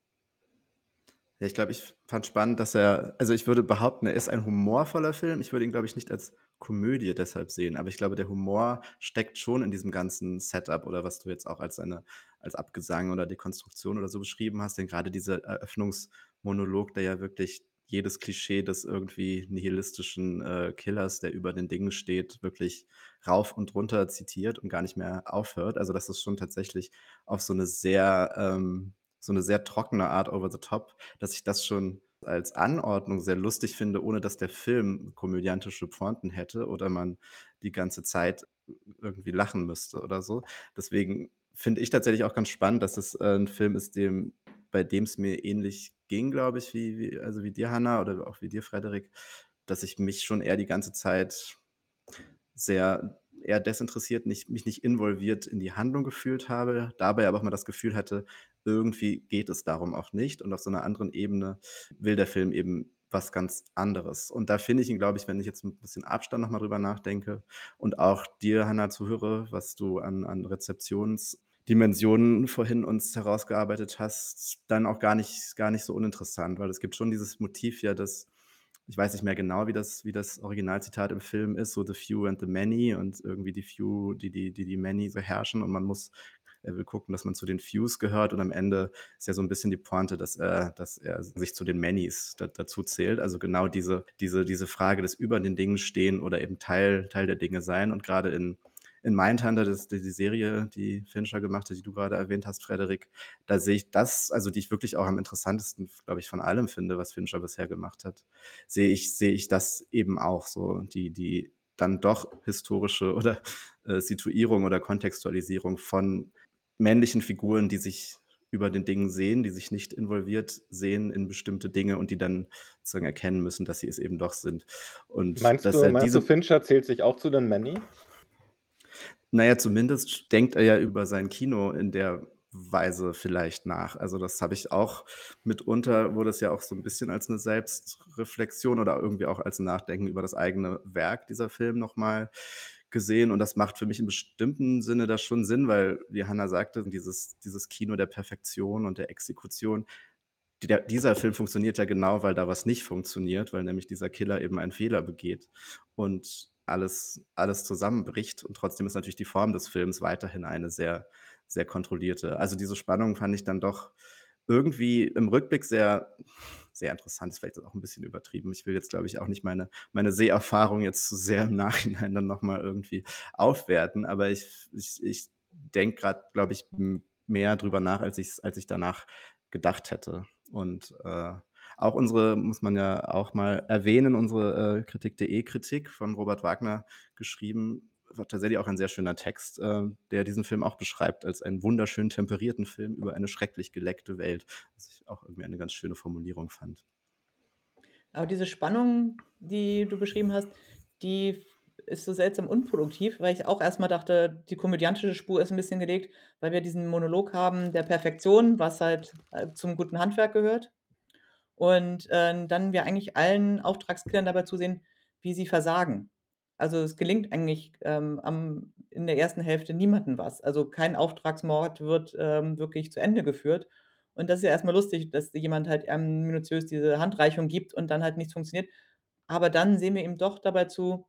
B: Ja, ich glaube, ich fand spannend, dass er also, ich würde behaupten, er ist ein humorvoller Film. Ich würde ihn, glaube ich, nicht als Komödie deshalb sehen, aber ich glaube, der Humor steckt schon in diesem ganzen Setup oder was du jetzt auch als eine als Abgesang oder Dekonstruktion oder so beschrieben hast. Denn grade dieser Eröffnungsmonolog, der ja wirklich jedes Klischee des irgendwie nihilistischen, äh, Killers, der über den Dingen steht, wirklich rauf und runter zitiert und gar nicht mehr aufhört. Also, das ist schon tatsächlich auf so 'ne sehr ähm, so 'ne sehr trockene Art over the top, dass ich das schon als Anordnung sehr lustig finde, ohne dass der Film komödiantische Pointen hätte oder man die ganze Zeit irgendwie lachen müsste oder so. Deswegen finde ich tatsächlich auch ganz spannend, dass es, äh, 'n Film ist, dem bei dem es mir ähnlich ging, glaube ich, wie wie also, wie dir, Hannah, oder auch wie dir, Frederik, dass ich mich schon eher die ganze Zeit sehr eher desinteressiert, nicht mich nicht involviert in die Handlung gefühlt habe, dabei aber auch mal das Gefühl hatte, irgendwie geht es darum auch nicht und auf so einer anderen Ebene will der Film eben was ganz anderes. Und da finde ich ihn, glaube ich, wenn ich jetzt ein bisschen Abstand noch mal drüber nachdenke und auch dir, Hannah, zuhöre, was du an an Rezeptionsdimensionen vorhin uns herausgearbeitet hast, dann auch gar nicht gar nicht so uninteressant, weil es gibt schon dieses Motiv ja, dass ich weiß nicht mehr genau, wie das wie das Originalzitat im Film ist, so „The few and the many“ und irgendwie die Few, die die die die Many beherrschen und man muss er will gucken, dass man zu den Fews gehört und am Ende ist ja so ein bisschen die Pointe, dass er dass er sich zu den Manys da dazu zählt. Also, genau diese diese diese Frage des über den Dingen stehen oder eben Teil Teil der Dinge sein und gerade in in Mindhunter, das die Serie, die Fincher gemacht hat, die du gerade erwähnt hast, Frederik, da sehe ich das also, die ich wirklich auch am interessantesten, glaube ich, von allem finde, was Fincher bisher gemacht hat, sehe ich sehe ich das eben auch so, die die dann doch historische oder, äh, Situierung oder Kontextualisierung von männlichen Figuren, die sich über den Dingen sehen, die sich nicht involviert sehen in bestimmte Dinge und die dann sozusagen erkennen müssen, dass sie es eben doch sind. Und
A: Meinst
B: dass
A: du
B: er
A: meinst du,
B: diese
A: Fincher zählt sich auch zu den Many?
B: Na ja, zumindest denkt er ja über sein Kino in der Weise vielleicht nach. Also, das habe ich auch mitunter wurde es ja auch so 'n bisschen als 'ne Selbstreflexion oder irgendwie auch als Nachdenken über das eigene Werk, dieser Film noch mal gesehen. Und das macht für mich im bestimmten Sinne da schon Sinn, weil, wie Hannah sagte, dieses dieses Kino der Perfektion und der Exekution, der dieser Film funktioniert ja genau, weil da was nicht funktioniert, weil nämlich dieser Killer eben einen Fehler begeht und alles alles zusammenbricht. Und trotzdem ist natürlich die Form des Films weiterhin eine sehr sehr kontrollierte. Also, diese Spannung fand ich dann doch irgendwie im Rückblick sehr sehr interessant. Ist vielleicht auch 'n bisschen übertrieben. Ich will jetzt, glaube ich, auch nicht meine meine Seherfahrung jetzt zu sehr im [LAUGHS] Nachhinein dann noch mal irgendwie aufwerten, aber ich ich ich denke grad, glaube ich, mehr drüber nach, als ich's als ich danach gedacht hätte. Und, äh, auch unsere muss man ja auch mal erwähnen, unsere, äh, Kritik.de Kritik von Robert Wagner geschrieben war tatsächlich auch ein sehr schöner Text, äh, der diesen Film auch beschreibt als einen wunderschön temperierten Film über eine schrecklich geleckte Welt, was auch irgendwie eine ganz schöne Formulierung fand.
C: Aber diese Spannung, die du beschrieben hast, die ist so seltsam unproduktiv, weil ich auch erst mal dachte, die komödiantische Spur ist 'n bisschen gelegt, weil wir diesen Monolog haben der Perfektion, was halt, äh, zum guten Handwerk gehört. Und, äh, dann wir eigentlich allen Auftragskillern dabei zusehen, wie sie versagen. Also, es gelingt eigentlich, ähm, am in der ersten Hälfte niemandem was. Also, kein Auftragsmord wird, ähm, wirklich zu Ende geführt. Und das ist ja erst mal lustig, dass jemand halt, ähm, minutiös diese Handreichung gibt und dann halt nichts funktioniert. Aber dann sehen wir ihm doch dabei zu,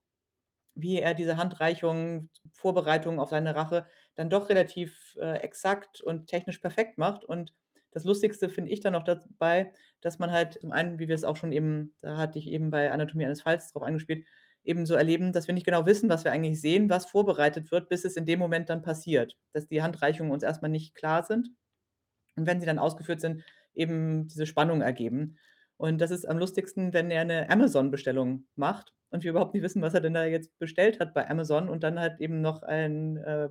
C: wie er diese Handreichung, Vorbereitung auf seine Rache dann doch relativ, äh, exakt und technisch perfekt macht. Und das Lustigste finde ich dann noch dabei, dass man halt zum einen, wie wir es auch schon eben da hatte ich eben bei Anatomie eines Falls drauf angespielt, eben so erleben, dass wir nicht genau wissen, was wir eigentlich sehen, was vorbereitet wird, bis es in dem Moment dann passiert. Dass die Handreichungen uns erst mal nicht klar sind und wenn sie dann ausgeführt sind, eben diese Spannung ergeben. Und das ist am lustigsten, wenn er 'ne Amazon-Bestellung macht und wir überhaupt nicht wissen, was er denn da jetzt bestellt hat bei Amazon und dann halt eben noch ein, äh,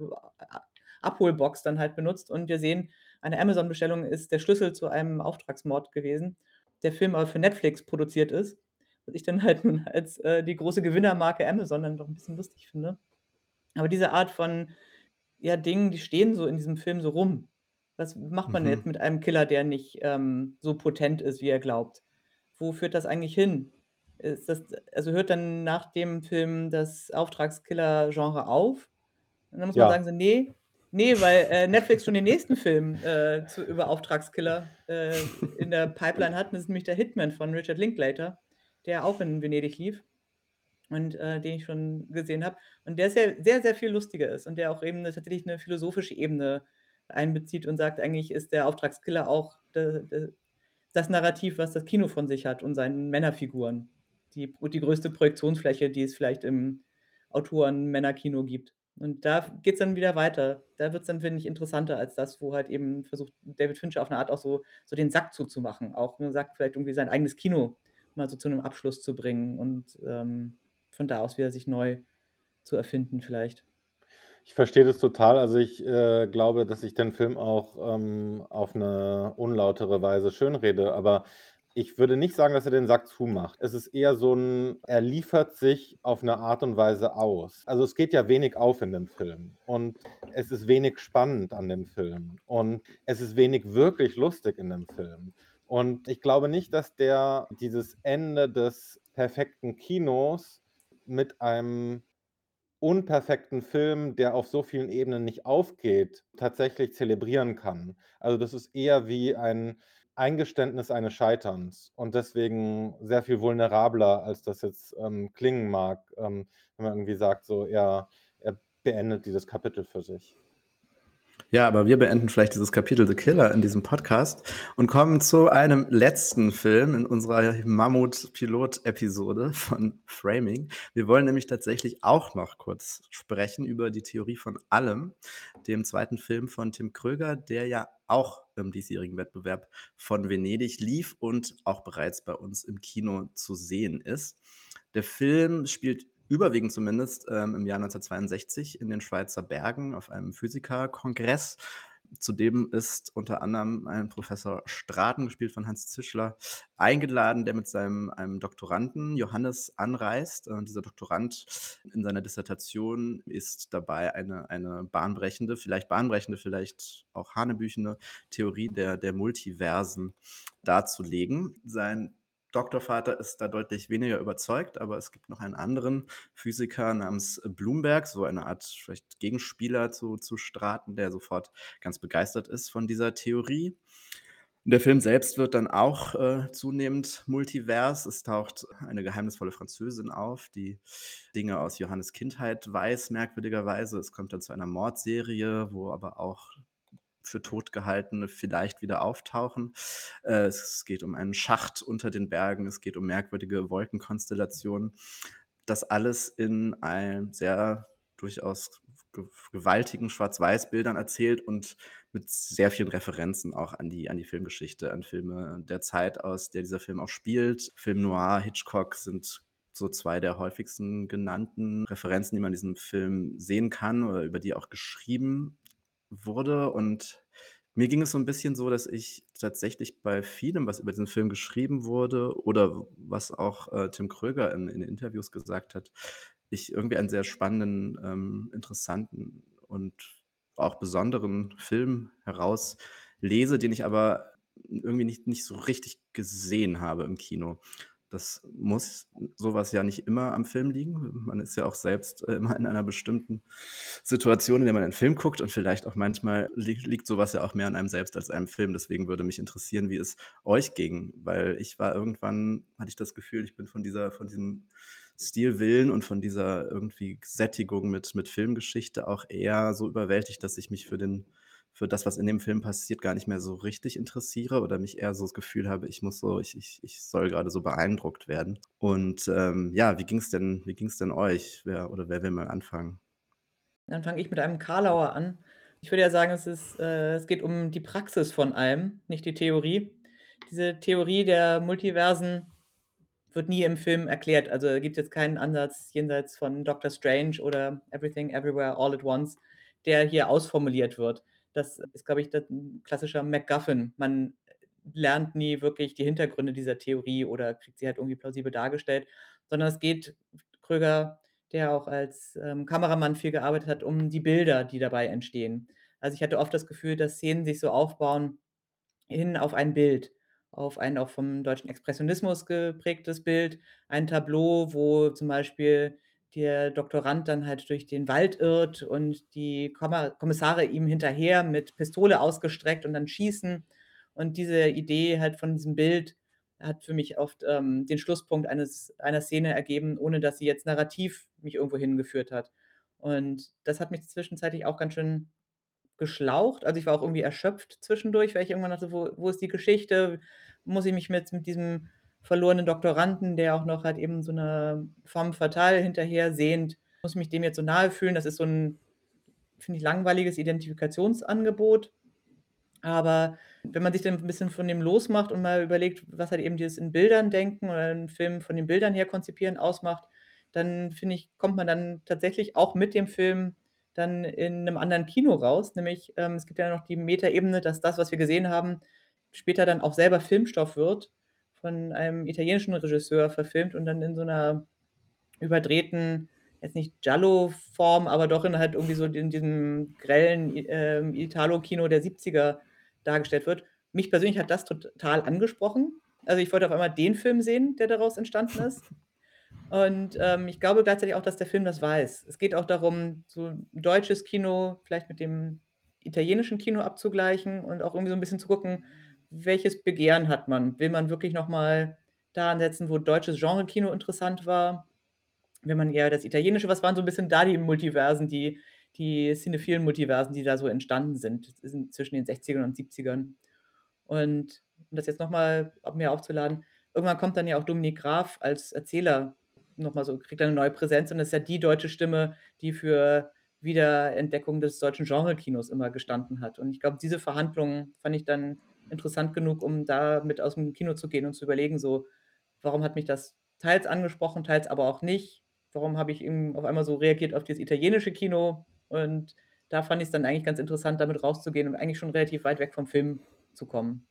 C: Abholbox dann halt benutzt und wir sehen, eine Amazon-Bestellung ist der Schlüssel zu einem Auftragsmord gewesen, der Film aber für Netflix produziert ist. Was ich dann halt [LAUGHS] nun als, äh, die große Gewinnermarke Amazon dann doch 'n bisschen lustig finde. Aber diese Art von, ja, Dingen, die stehen so in diesem Film so rum. Was macht man jetzt
B: Mhm.
C: mit einem Killer, der nicht, ähm, so potent ist, wie er glaubt? Wo führt das eigentlich hin? Ist das also, hört dann nach dem Film das Auftragskiller-Genre auf? Und dann muss man
A: Ja.
C: sagen so: „Ne, ne, weil, äh, Netflix schon den nächsten Film, äh, zu über Auftragskiller, äh, in der Pipeline hat. Das ist nämlich der Hitman von Richard Linklater, der auch in Venedig lief und, äh, den ich schon gesehen habe. Und der sehr, sehr, sehr viel lustiger ist und der auch eben tatsächlich 'ne philosophische Ebene einbezieht und sagt, eigentlich ist der Auftragskiller auch d d das Narrativ, was das Kino von sich hat und seinen Männerfiguren. Die die größte Projektionsfläche, die es vielleicht im Autoren-Männerkino gibt. Und da f geht's dann wieder weiter. Da wird's dann, finde ich, interessanter als das, wo halt eben versucht David Fincher auf 'ne Art auch so so den Sack zuzumachen. Auch, er sagt, vielleicht irgendwie sein eigenes Kino mal so zu 'nem Abschluss zu bringen und, ähm, von da aus wieder sich neu zu erfinden vielleicht.
A: Ich verstehe das total. Also, ich, äh, glaube, dass ich den Film auch, ähm, auf 'ne unlautere Weise schönrede, aber ich würde nicht sagen, dass er den Sack zumacht. Es ist eher so 'n er liefert sich auf 'ne Art und Weise aus. Also, es geht ja wenig auf in dem Film und es ist wenig spannend an dem Film und es ist wenig wirklich lustig in dem Film. Und ich glaube nicht, dass der dieses Ende des perfekten Kinos mit einem unperfekten Film, der auf so vielen Ebenen nicht aufgeht, tatsächlich zelebrieren kann. Also, das ist eher wie ein Eingeständnis eines Scheiterns und deswegen sehr viel vulnerabler, als das jetzt, ähm, klingen mag, ähm, wenn man irgendwie sagt, so er er beendet dieses Kapitel für sich.
B: Ja, aber wir beenden vielleicht dieses Kapitel The Killer in diesem Podcast und kommen zu einem letzten Film in unserer Mammut-Pilot-Episode von Framing. Wir wollen nämlich tatsächlich auch noch kurz sprechen über die Theorie von allem, dem zweiten Film von Tim Kröger, der ja auch im diesjährigen Wettbewerb von Venedig lief und auch bereits bei uns im Kino zu sehen ist. Der Film spielt überwiegend zumindest ähm, im Jahr 1962 in den Schweizer Bergen auf einem Physikerkongress. Zudem ist unter anderem ein Professor Straten, gespielt von Hans Zischler, eingeladen, der mit seinem einem Doktoranden Johannes anreist. Und dieser Doktorand in seiner Dissertation ist dabei eine, eine bahnbrechende, vielleicht bahnbrechende, vielleicht auch hanebüchende Theorie der, der Multiversen darzulegen. Sein Doktorvater ist da deutlich weniger überzeugt, aber es gibt noch einen anderen Physiker namens Bloomberg, so eine Art vielleicht Gegenspieler zu, zu Straten, der sofort ganz begeistert ist von dieser Theorie. Der Film selbst wird dann auch äh, zunehmend multivers. Es taucht eine geheimnisvolle Französin auf, die Dinge aus Johannes Kindheit weiß, merkwürdigerweise. Es kommt dann zu einer Mordserie, wo aber auch für tot gehaltene vielleicht wieder auftauchen. Äh, es geht um einen Schacht unter den Bergen, es geht um merkwürdige Wolkenkonstellationen. Das alles in einem sehr durchaus gewaltigen Schwarz-Weiß-Bildern erzählt und mit sehr vielen Referenzen auch an die, an die Filmgeschichte, an Filme der Zeit, aus der dieser Film auch spielt. Film Noir, Hitchcock sind so zwei der häufigsten genannten Referenzen, die man in diesem Film sehen kann oder über die auch geschrieben wurde. Und mir ging es so ein bisschen so, dass ich tatsächlich bei vielem, was über diesen Film geschrieben wurde oder was auch, äh, Tim Kröger in in Interviews gesagt hat, ich irgendwie einen sehr spannenden, ähm, interessanten und auch besonderen Film herauslese, den ich aber irgendwie nicht nicht so richtig gesehen habe im Kino. Das muss sowas ja nicht immer am Film liegen. Man ist ja auch selbst, äh, immer in einer bestimmten Situation, in der man einen Film guckt und vielleicht auch manchmal li liegt sowas ja auch mehr an einem selbst als einem Film. Deswegen würde mich interessieren, wie es euch ging, weil ich war irgendwann hatte ich das Gefühl, ich bin von dieser von diesem Stil Willen und von dieser irgendwie Sättigung mit mit Filmgeschichte auch eher so überwältigt, dass ich mich für den für das, was in dem Film passiert, gar nicht mehr so richtig interessiere oder mich eher so das Gefühl habe, ich muss so, ich, ich, ich soll gerade so beeindruckt werden. Und ähm, ja, wie ging es denn, wie ging es denn euch? Wer oder wer will mal anfangen?
C: Dann fange ich mit einem Karlauer an. Ich würde ja sagen, es ist, äh, es geht um die Praxis von allem, nicht die Theorie. Diese Theorie der Multiversen wird nie im Film erklärt. Also gibt es jetzt keinen Ansatz jenseits von Doctor Strange oder Everything Everywhere All at Once, der hier ausformuliert wird. Das ist, glaube ich, ein klassischer MacGuffin. Man lernt nie wirklich die Hintergründe dieser Theorie oder kriegt sie halt irgendwie plausibel dargestellt, sondern es geht Kröger, der auch als ähm, Kameramann viel gearbeitet hat, um die Bilder, die dabei entstehen. Also ich hatte oft das Gefühl, dass Szenen sich so aufbauen hin auf ein Bild, auf ein auch vom deutschen Expressionismus geprägtes Bild, ein Tableau, wo zum Beispiel der Doktorand dann halt durch den Wald irrt und die Kommissare ihm hinterher mit Pistole ausgestreckt und dann schießen. Und diese Idee halt von diesem Bild hat für mich oft ähm, den Schlusspunkt eines, einer Szene ergeben, ohne dass sie jetzt narrativ mich irgendwo hingeführt hat. Und das hat mich zwischenzeitlich auch ganz schön geschlaucht. Also ich war auch irgendwie erschöpft zwischendurch, weil ich irgendwann dachte, wo, wo ist die Geschichte? Muss ich mich mit, mit diesem verlorenen Doktoranden, der auch noch halt eben so eine femme fatale hinterher sehnt, muss mich dem jetzt so nahe fühlen. Das ist so ein, finde ich, langweiliges Identifikationsangebot. Aber wenn man sich dann ein bisschen von dem losmacht und mal überlegt, was halt eben dieses in Bildern denken oder einen Film von den Bildern her konzipieren ausmacht, dann finde ich, kommt man dann tatsächlich auch mit dem Film dann in einem anderen Kino raus. Nämlich, ähm, es gibt ja noch die Metaebene, dass das, was wir gesehen haben, später dann auch selber Filmstoff wird, von einem italienischen Regisseur verfilmt und dann in so einer überdrehten, jetzt nicht Giallo-Form, aber doch in halt irgendwie so in diesem grellen ähm, Italo-Kino der 70er dargestellt wird. Mich persönlich hat das total angesprochen. Also ich wollte auf einmal den Film sehen, der daraus entstanden ist. Und ähm, ich glaube gleichzeitig auch, dass der Film das weiß. Es geht auch darum, so deutsches Kino vielleicht mit dem italienischen Kino abzugleichen und auch irgendwie so ein bisschen zu gucken, welches Begehren hat man? Will man wirklich noch mal da ansetzen, wo deutsches Genre-Kino interessant war? Will man eher das Italienische? Was waren so ein bisschen da die Multiversen, die die cinephilen Multiversen, die da so entstanden sind, sind zwischen den 60ern und 70ern? Und um das jetzt noch mal mir aufzuladen, irgendwann kommt dann ja auch Dominik Graf als Erzähler noch mal so kriegt er 'ne neue Präsenz und das ist ja die deutsche Stimme, die für Wiederentdeckung des deutschen Genrekinos immer gestanden hat. Und ich glaube, diese Verhandlungen fand ich dann interessant genug, um da mit aus dem Kino zu gehen und zu überlegen, so: „Warum hat mich das teils angesprochen, teils aber auch nicht? Warum habe ich eben auf einmal so reagiert auf das italienische Kino?“ Und da fand ich's dann eigentlich ganz interessant, damit rauszugehen und eigentlich schon relativ weit weg vom Film zu kommen.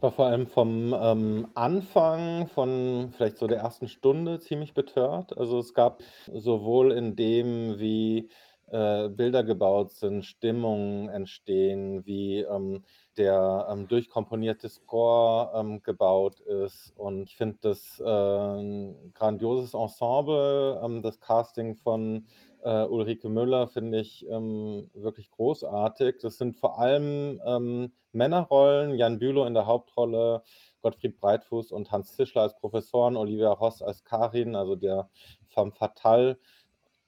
A: War vor allem vom, ähm, Anfang von vielleicht so der ersten Stunde ziemlich betört. Also, es gab sowohl in dem, wie, äh, Bilder gebaut sind, Stimmungen entstehen, wie, ähm, der, ähm, durchkomponierte Score, ähm, gebaut ist. Und ich finde das, äh, 'n grandioses Ensemble. Ähm, das Casting von, äh, Ulrike Müller finde ich, ähm, wirklich großartig. Das sind vor allem, ähm, Männerrollen, Jan Bülow in der Hauptrolle, Gottfried Breitfuß und Hans Zischler als Professoren, Olivia Ross als Karin, also der femme fatale.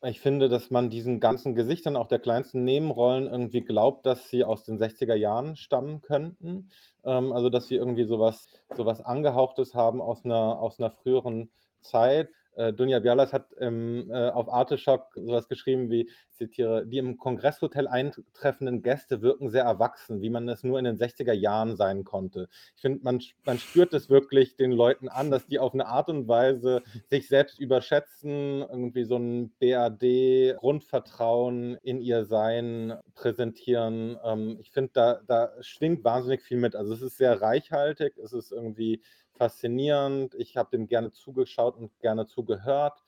A: Ich finde, dass man diesen ganzen Gesichtern, auch der kleinsten Nebenrollen, irgendwie glaubt, dass sie aus den 60er Jahren stammen könnten. Ähm, also, dass sie irgendwie so was so was Angehauchtes haben aus 'ner aus 'ner früheren Zeit. Äh, Dunja Bialas hat, ähm, äh, auf Arteschock so was geschrieben wie, ich zitiere: „Die im Kongresshotel eintreffenden Gäste wirken sehr erwachsen, wie man es nur in den 60er Jahren sein konnte.“ Ich finde, man man spürt es wirklich den Leuten an, dass die auf 'ne Art und Weise sich selbst überschätzen, irgendwie so 'n BRD-Grundvertrauen in ihr Sein präsentieren. Ähm, ich finde, da da schwingt wahnsinnig viel mit. Also, es ist sehr reichhaltig, es ist irgendwie faszinierend. Ich habe dem gerne zugeschaut und gerne zugehört.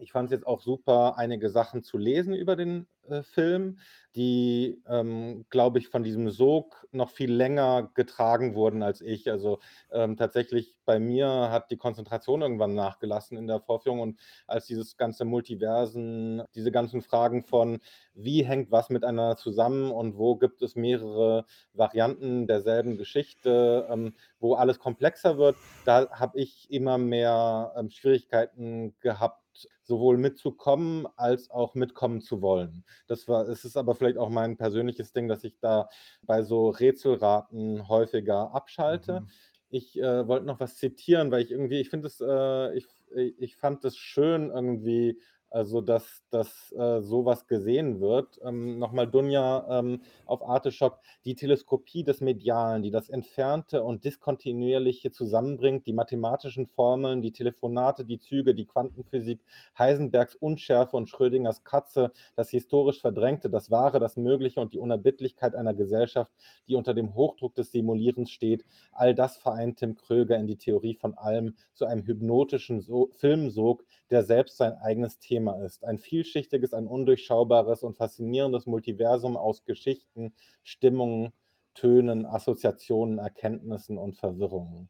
A: Ich fand's jetzt auch super, einige Sachen zu lesen über den, äh, Film, die, ähm, glaube ich, von diesem Sog noch viel länger getragen wurden als ich. Also, ähm, tatsächlich bei mir hat die Konzentration irgendwann nachgelassen in der Vorführung und als dieses ganze Multiversen, diese ganzen Fragen von: Wie hängt was miteinander zusammen und wo gibt es mehrere Varianten derselben Geschichte, ähm, wo alles komplexer wird, da habe ich immer mehr, ähm, Schwierigkeiten gehabt, sowohl mitzukommen als auch mitkommen zu wollen. Das war es ist aber vielleicht auch mein persönliches Ding, dass ich da bei so Rätselraten häufiger abschalte.
B: Mhm.
A: Ich, äh, wollte noch was zitieren, weil ich irgendwie ich finde es, äh ich ich fand es schön irgendwie, also, dass dass, äh, so was gesehen wird. Ähm, noch mal Dunja, ähm, auf Arteschock: „Die Teleskopie des Medialen, die das Entfernte und Diskontinuierliche zusammenbringt, die mathematischen Formeln, die Telefonate, die Züge, die Quantenphysik, Heisenbergs Unschärfe und Schrödingers Katze, das historisch Verdrängte, das Wahre, das Mögliche und die Unerbittlichkeit einer Gesellschaft, die unter dem Hochdruck des Simulierens steht, all das vereint Tim Kröger in die Theorie von allem zu einem hypnotischen So Filmsog, der selbst sein eigenes Thema ist. Ein vielschichtiges, ein undurchschaubares und faszinierendes Multiversum aus Geschichten, Stimmungen, Tönen, Assoziationen, Erkenntnissen und Verwirrungen.“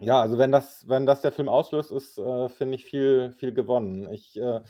A: Ja, also, wenn das wenn das der Film auslöst, ist, äh, finde ich, viel viel gewonnen. Ich, äh,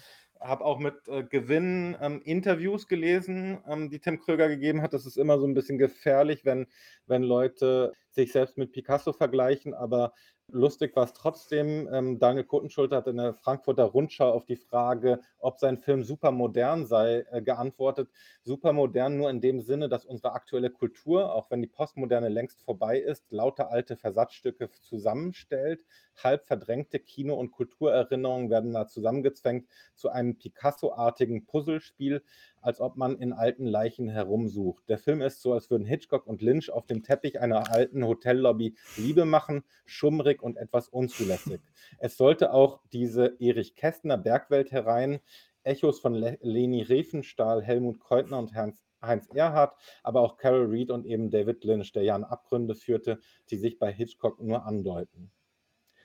A: habe auch mit, äh, Gewinn, ähm, Interviews gelesen, ähm, die Tim Kröger gegeben hat. Das ist immer so 'n bisschen gefährlich, wenn wenn Leute sich selbst mit Picasso vergleichen, aber lustig war's trotzdem. Ähm, Daniel Kotenschulter hat in der Frankfurter Rundschau auf die Frage, ob sein Film supermodern sei, äh, geantwortet: „Supermodern nur in dem Sinne, dass unsere aktuelle Kultur, auch wenn die Postmoderne längst vorbei ist, lauter alte Versatzstücke zusammenstellt. Halb verdrängte Kino und Kulturerinnerungen werden da zusammengezwängt zu einem Picasso-artigen Puzzlespiel, als ob man in alten Leichen herumsucht. Der Film ist so, als würden Hitchcock und Lynch auf dem Teppich einer alten Hotellobby Liebe machen, schummrig und etwas unzulässig. [LAUGHS] Es sollte auch diese Erich Kästner Bergwelt herein, Echos von Le Leni Riefenstahl, Helmut Keutner und Heinz Heinz Erhardt, aber auch Carol Reed und eben David Lynch, der ja an Abgründe führte, die sich bei Hitchcock nur andeuten.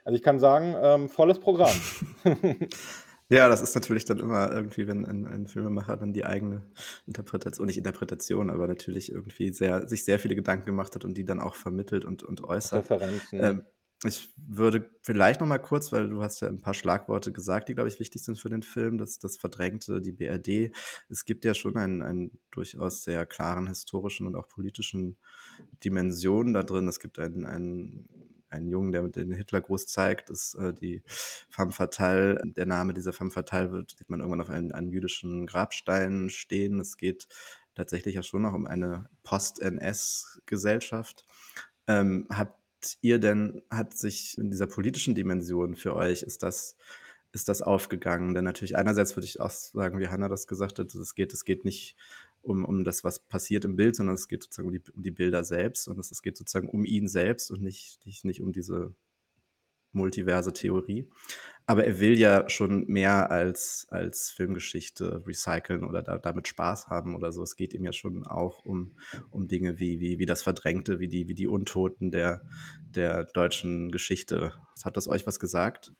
A: Also ich kann sagen, ähm, volles Programm. [LAUGHS]
B: Ja, das ist natürlich dann immer irgendwie, wenn ein, ein Filmemacher dann die eigene Interpretation, nicht Interpretation, aber natürlich irgendwie sehr, sich sehr viele Gedanken gemacht hat und die dann auch vermittelt und, und äußert.
A: Referenzen.
B: Ähm, ich würde vielleicht noch mal kurz, weil du hast ja ein paar Schlagworte gesagt, die, glaube ich, wichtig sind für den Film, das, das Verdrängte, die BRD. Es gibt ja schon einen, einen durchaus sehr klaren historischen und auch politischen Dimensionen da drin. Es gibt einen, einen einen Jungen, der den Hitler groß zeigt, ist äh, die Femme Fatale. Der Name dieser Femme Fatale wird, sieht man irgendwann auf einem, einem jüdischen Grabstein stehen. Es geht tatsächlich ja schon noch um eine Post-NS-Gesellschaft. Ähm, habt ihr denn, hat sich in dieser politischen Dimension für euch, ist das, ist das aufgegangen? Denn natürlich einerseits würde ich auch sagen, wie Hannah das gesagt hat, es geht, es geht nicht um, um das, was passiert im Bild, sondern es geht sozusagen um die, um die Bilder selbst und es, es geht sozusagen um ihn selbst und nicht, nicht, nicht um diese multiverse Theorie. Aber er will ja schon mehr als, als Filmgeschichte recyceln oder da, damit Spaß haben oder so. Es geht ihm ja schon auch um, um Dinge wie, wie, wie das Verdrängte, wie die, wie die Untoten der, der deutschen Geschichte. Hat das euch was gesagt?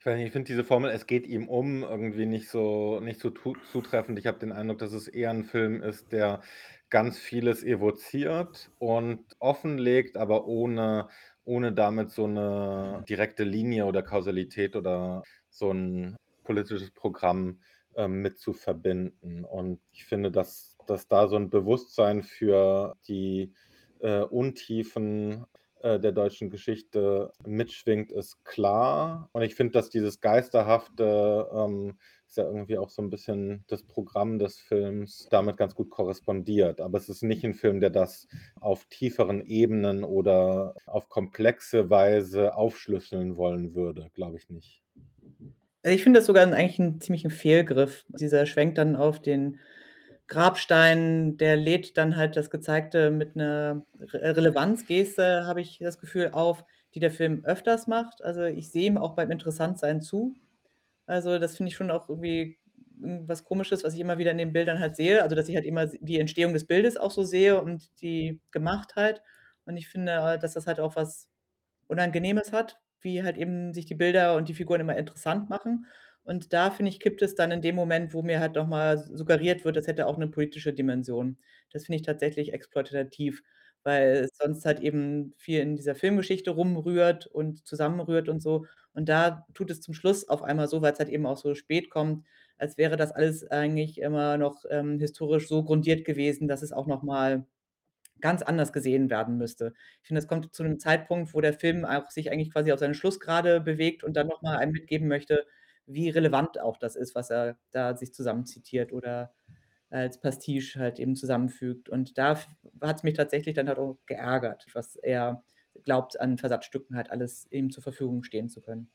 A: Ich weiß nicht, ich finde diese Formel, es geht ihm um, irgendwie nicht so, nicht so zutreffend. Ich habe den Eindruck, dass es eher ein Film ist, der ganz vieles evoziert und offenlegt, aber ohne, ohne damit so eine direkte Linie oder Kausalität oder so ein politisches Programm ähm, mit zu verbinden. Und ich finde, dass, dass da so ein Bewusstsein für die äh, Untiefen äh, der deutschen Geschichte mitschwingt, ist klar. Und ich finde, dass dieses Geisterhafte ähm, ist ja irgendwie auch so ein bisschen das Programm des Films damit ganz gut korrespondiert. Aber es ist nicht ein Film, der das auf tieferen Ebenen oder auf komplexe Weise aufschlüsseln wollen würde, glaube ich nicht.
C: Ich finde das sogar eigentlich einen ziemlichen Fehlgriff. Dieser Schwenk dann auf den Grabstein, der lädt dann halt das Gezeigte mit einer Re Relevanzgeste, habe ich das Gefühl, auf, die der Film öfters macht. Also, ich sehe ihm auch beim Interessantsein zu. Also, das finde ich schon auch irgendwie was Komisches, was ich immer wieder in den Bildern halt sehe. Also, dass ich halt immer die Entstehung des Bildes auch so sehe und die Gemachtheit. Und ich finde, äh, dass das halt auch was Unangenehmes hat, wie halt eben sich die Bilder und die Figuren immer interessant machen. Und da, finde ich, kippt es dann in dem Moment, wo mir halt noch mal suggeriert wird, das hätte auch 'ne politische Dimension. Das finde ich tatsächlich exploitativ, weil es sonst halt eben viel in dieser Filmgeschichte rumrührt und zusammenrührt und so. Und da tut es zum Schluss auf einmal so, weil's halt eben auch so spät kommt, als wäre das alles eigentlich immer noch, ähm, historisch so grundiert gewesen, dass es auch noch mal ganz anders gesehen werden müsste. Ich finde, es kommt zu 'nem Zeitpunkt, wo der Film auch sich eigentlich quasi auf seine Schlussgrade bewegt und dann noch mal einem mitgeben möchte, wie relevant auch das ist, was er da sich zusammenzitiert oder als Pastiche halt eben zusammenfügt. Und da hat es mich tatsächlich dann halt auch geärgert, was er glaubt, an Versatzstücken halt alles ihm zur Verfügung stehen zu können.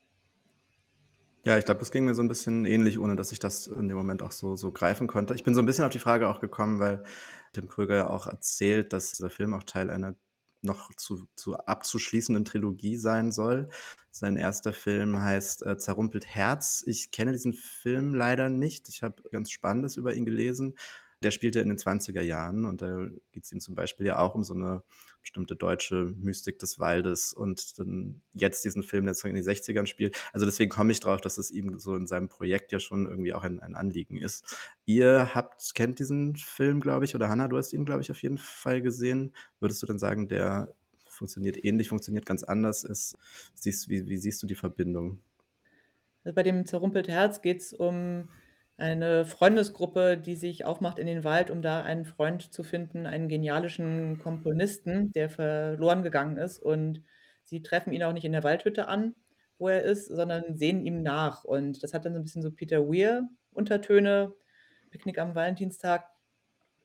B: Ja, ich glaube, das ging mir so ein bisschen ähnlich, ohne dass ich das in dem Moment auch so so greifen konnte. Ich bin so ein bisschen auf die Frage auch gekommen, weil Tim Kröger ja auch erzählt, dass der Film auch Teil einer noch zu, zu abzuschließenden Trilogie sein soll. Sein erster Film heißt äh, Zerrumpelt Herz. Ich kenne diesen Film leider nicht. Ich habe ganz Spannendes über ihn gelesen. Der spielte in den 20er Jahren und da geht es ihm zum Beispiel ja auch um so eine bestimmte deutsche Mystik des Waldes und dann jetzt diesen Film, der in den 60ern spielt. Also deswegen komme ich drauf, dass es ihm so in seinem Projekt ja schon irgendwie auch ein, ein Anliegen ist. Ihr habt, kennt diesen Film, glaube ich, oder Hanna, du hast ihn, glaube ich, auf jeden Fall gesehen. Würdest du dann sagen, der funktioniert ähnlich, funktioniert ganz anders? Ist, siehst, wie, wie siehst du die Verbindung?
C: Also bei dem Zerrumpelt Herz geht es um eine Freundesgruppe, die sich aufmacht in den Wald, um da einen Freund zu finden, einen genialischen Komponisten, der verloren gegangen ist. Und sie treffen ihn auch nicht in der Waldhütte an, wo er ist, sondern sehen ihm nach. Und das hat dann so ein bisschen so Peter Weir-Untertöne, Picknick am Valentinstag.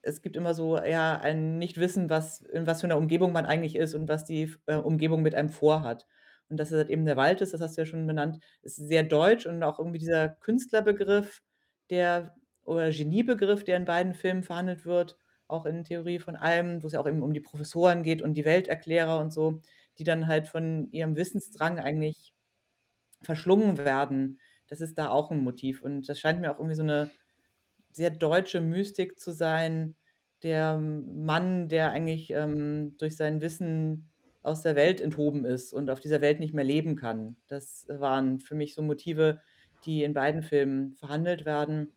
C: Es gibt immer so ja, ein Nichtwissen, was in was für einer Umgebung man eigentlich ist und was die äh, Umgebung mit einem vorhat. Und dass es halt eben der Wald ist, das hast du ja schon benannt, ist sehr deutsch und auch irgendwie dieser Künstlerbegriff der oder Geniebegriff, der in beiden Filmen verhandelt wird, auch in Theorie von allem, wo es ja auch eben um die Professoren geht und die Welterklärer und so, die dann halt von ihrem Wissensdrang eigentlich verschlungen werden, das ist da auch ein Motiv. Und das scheint mir auch irgendwie so eine sehr deutsche Mystik zu sein. Der Mann, der eigentlich ähm, durch sein Wissen aus der Welt enthoben ist und auf dieser Welt nicht mehr leben kann. Das waren für mich so Motive, die in beiden Filmen verhandelt werden,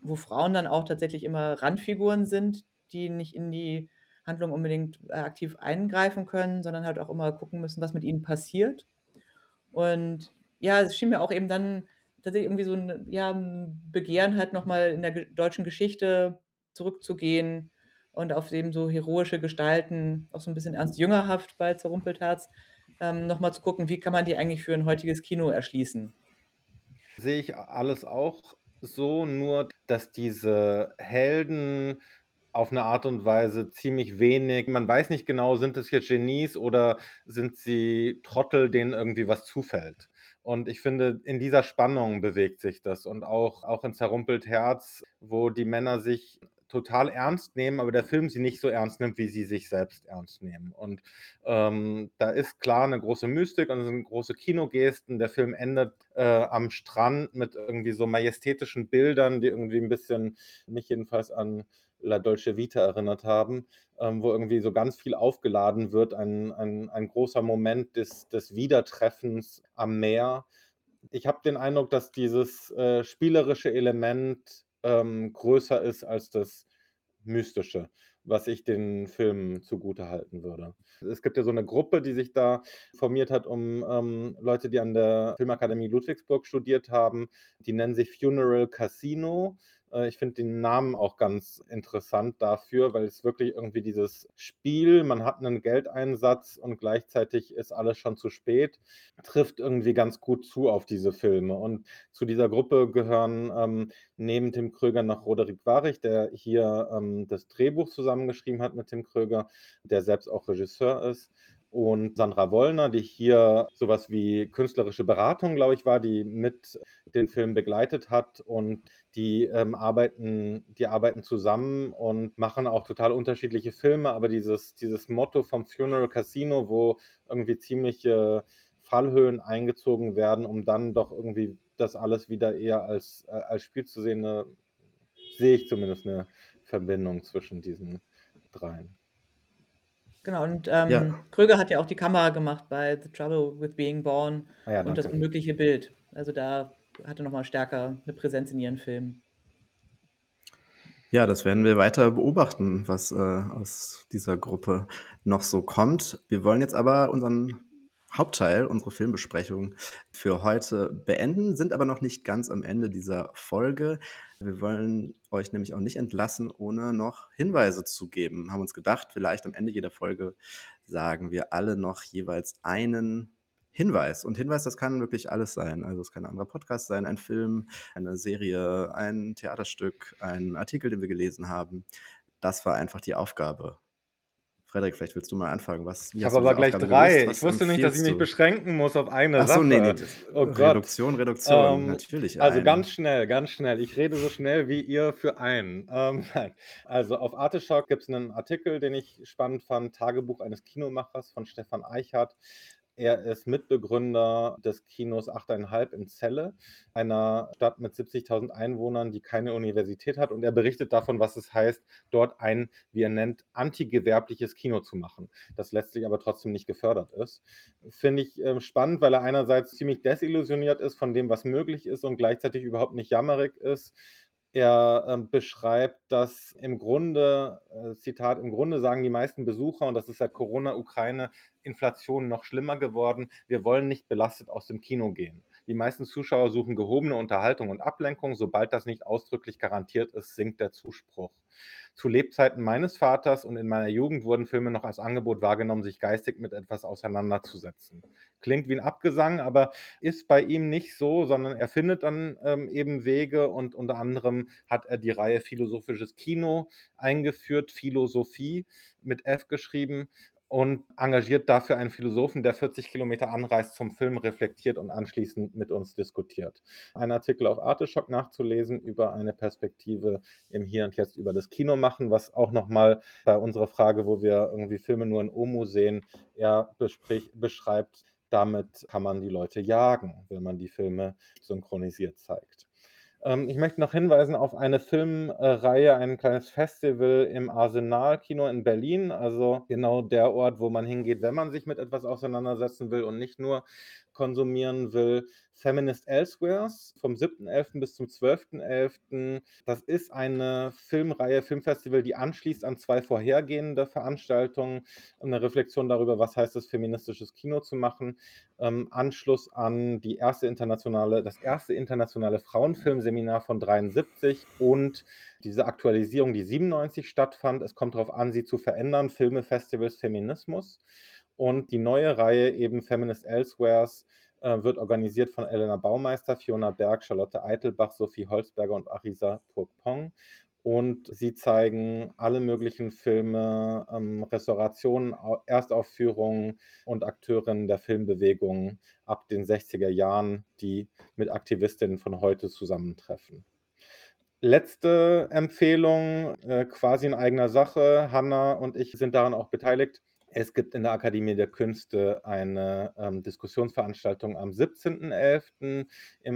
C: wo Frauen dann auch tatsächlich immer Randfiguren sind, die nicht in die Handlung unbedingt äh, aktiv eingreifen können, sondern halt auch immer gucken müssen, was mit ihnen passiert. Und ja, es schien mir auch eben dann tatsächlich irgendwie so ein ja, Begehren halt noch mal in der deutschen Geschichte zurückzugehen und auf eben so heroische Gestalten, auch so ein bisschen Ernst Jüngerhaft bei Zerrumpeltherz, ähm, noch mal zu gucken, wie kann man die eigentlich für ein heutiges Kino erschließen?
A: Sehe ich alles auch so, nur dass diese Helden auf eine Art und Weise ziemlich wenig man weiß nicht genau, sind es jetzt Genies oder sind sie Trottel, denen irgendwie was zufällt. Und ich finde, in dieser Spannung bewegt sich das und auch auch in „Zerrumpelt Herz“, wo die Männer sich total ernst nehmen, aber der Film sie nicht so ernst nimmt, wie sie sich selbst ernst nehmen. Und, ähm, da ist klar eine große Mystik und sind große Kinogesten. Der Film endet, äh, am Strand mit irgendwie so majestätischen Bildern, die irgendwie ein bisschen mich jedenfalls an La Dolce Vita erinnert haben, ähm, wo irgendwie so ganz viel aufgeladen wird, ein ein ein großer Moment des des Wiedertreffens am Meer. Ich habe den Eindruck, dass dieses, äh, spielerische Element, ähm, größer ist als das Mystische, was ich den Filmen zugutehalten würde. Es gibt ja so eine Gruppe, die sich da formiert hat um, ähm, Leute, die an der Filmakademie Ludwigsburg studiert haben. Die nennen sich Funeral Casino. Äh, ich finde den Namen auch ganz interessant dafür, weil es wirklich irgendwie dieses Spiel, man hat einen Geldeinsatz und gleichzeitig ist alles schon zu spät, trifft irgendwie ganz gut zu auf diese Filme. Und zu dieser Gruppe gehören ähm, neben Tim Kröger noch Roderick Warich, der hier ähm, das Drehbuch zusammengeschrieben hat mit Tim Kröger, der selbst auch Regisseur ist und Sandra Wollner, die hier sowas wie künstlerische Beratung, glaube ich, war, die mit den Film begleitet hat und die ähm, arbeiten, die arbeiten zusammen und machen auch total unterschiedliche Filme, aber dieses, dieses Motto vom Funeral Casino, wo irgendwie ziemliche Fallhöhen eingezogen werden, um dann doch irgendwie das alles wieder eher als, äh, als Spiel zu sehen, ne, sehe ich zumindest eine Verbindung zwischen diesen dreien.
C: Genau, und,
B: Ja.
C: ähm, Kröger hat ja auch die Kamera gemacht bei „The Trouble with Being Born“
A: Ah ja,
C: und „Das unmögliche Bild“. Also, da hat er noch mal stärker 'ne Präsenz in ihren Filmen.
B: Ja, das werden wir weiter beobachten, was, äh, aus dieser Gruppe noch so kommt. Wir wollen jetzt aber unseren Hauptteil, unsere Filmbesprechung für heute beenden, sind aber noch nicht ganz am Ende dieser Folge. Wir wollen euch nämlich auch nicht entlassen, ohne noch Hinweise zu geben. Haben uns gedacht, vielleicht am Ende jeder Folge sagen wir alle noch jeweils einen Hinweis. Und Hinweis, das kann wirklich alles sein. Also es kann ein anderer Podcast sein, ein Film, eine Serie, ein Theaterstück, ein Artikel, den wir gelesen haben. Das war einfach die Aufgabe. Frederik, vielleicht willst du mal anfangen. Was,
A: Ich habe aber gleich
B: Aufgabe
A: drei. Ich wusste nicht, dass ich mich
B: du?
A: beschränken muss auf eine
B: Ach so, nee, nee.
A: Sache.
B: das-
A: Oh Gott.
B: Reduktion, Reduktion.
A: Ähm,
B: Natürlich
A: also
B: eine.
A: ganz schnell, ganz schnell. Ich rede so schnell wie ihr für einen. Ähm. [LAUGHS] Also auf Arteschock gibt es einen Artikel, den ich spannend fand, Tagebuch eines Kinomachers von Stefan Eichhardt. Er ist Mitbegründer des Kinos 8,5 in Celle, einer Stadt mit 70.000 Einwohnern, die keine Universität hat. Und er berichtet davon, was es heißt, dort ein, wie er nennt, antigewerbliches Kino zu machen, das letztlich aber trotzdem nicht gefördert ist. Finde ich äh, spannend, weil er einerseits ziemlich desillusioniert ist von dem, was möglich ist und gleichzeitig überhaupt nicht jammerig ist. Er ähm, beschreibt, dass im Grunde, äh, Zitat, im Grunde sagen die meisten Besucher, und das ist seit Corona, Ukraine, Inflation noch schlimmer geworden, wir wollen nicht belastet aus dem Kino gehen. Die meisten Zuschauer suchen gehobene Unterhaltung und Ablenkung. Sobald das nicht ausdrücklich garantiert ist, sinkt der Zuspruch. Zu Lebzeiten meines Vaters und in meiner Jugend wurden Filme noch als Angebot wahrgenommen, sich geistig mit etwas auseinanderzusetzen. Klingt wie ein Abgesang, aber ist bei ihm nicht so, sondern er findet dann ähm, eben Wege und unter anderem hat er die Reihe Philosophisches Kino eingeführt, Philosophie mit F geschrieben und engagiert dafür einen Philosophen, der 40 Kilometer anreist, zum Film reflektiert und anschließend mit uns diskutiert. Ein Artikel auf Arteschock nachzulesen über eine Perspektive im Hier und Jetzt über das Kino machen, was auch nochmal bei unserer Frage, wo wir irgendwie Filme nur in Omu sehen, er besprich, beschreibt, damit kann man die Leute jagen, wenn man die Filme synchronisiert zeigt. Ähm, ich möchte noch hinweisen auf eine Filmreihe, ein kleines Festival im Arsenal-Kino in Berlin, also genau der Ort, wo man hingeht, wenn man sich mit etwas auseinandersetzen will und nicht nur konsumieren will. Feminist Elsewheres vom 7.11. bis zum 12.11. Das ist eine Filmreihe, Filmfestival, die anschließt an zwei vorhergehende Veranstaltungen. Eine Reflexion darüber, was heißt es, feministisches Kino zu machen. Ähm, Anschluss an die erste internationale, das erste internationale Frauenfilmseminar von 73 und diese Aktualisierung, die 97 stattfand. Es kommt darauf an, sie zu verändern. Filme, Festivals, Feminismus. Und die neue Reihe, eben Feminist Elsewheres, äh, wird organisiert von Elena Baumeister, Fiona Berg, Charlotte Eitelbach, Sophie Holzberger und Arisa Purpong. Und sie zeigen alle möglichen Filme, ähm, Restaurationen, Erstaufführungen und Akteurinnen der Filmbewegung ab den 60er Jahren, die mit Aktivistinnen von heute zusammentreffen. Letzte Empfehlung, äh, quasi in eigener Sache. Hanna und ich sind daran auch beteiligt. Es gibt in der Akademie der Künste eine ähm, Diskussionsveranstaltung am 17.11.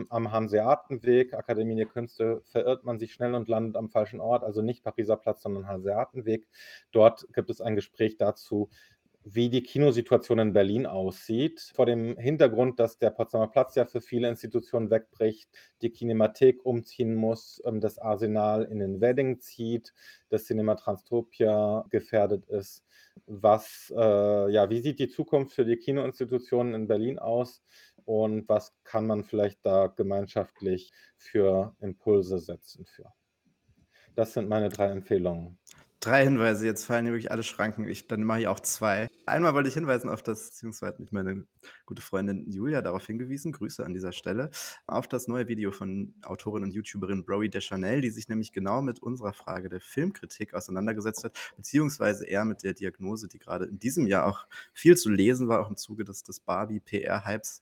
A: am Hanseatenweg. Akademie der Künste verirrt man sich schnell und landet am falschen Ort, also nicht Pariser Platz, sondern Hanseatenweg. Dort gibt es ein Gespräch dazu, wie die Kinosituation in Berlin aussieht. Vor dem Hintergrund, dass der Potsdamer Platz ja für viele Institutionen wegbricht, die Kinemathek umziehen muss, ähm, das Arsenal in den Wedding zieht, das Cinema Transtopia gefährdet ist was, äh, ja, wie sieht die Zukunft für die Kinoinstitutionen in Berlin aus und was kann man vielleicht da gemeinschaftlich für Impulse setzen für? Das sind meine drei Empfehlungen.
B: Drei Hinweise, jetzt fallen hier wirklich alle Schranken. Ich, dann mache ich auch zwei. Einmal wollte ich hinweisen auf das, beziehungsweise nicht meine gute Freundin Julia darauf hingewiesen, Grüße an dieser Stelle, auf das neue Video von Autorin und YouTuberin Broey Deschanel, die sich nämlich genau mit unserer Frage der Filmkritik auseinandergesetzt hat, beziehungsweise eher mit der Diagnose, die gerade in diesem Jahr auch viel zu lesen war, auch im Zuge des, des Barbie-PR-Hypes,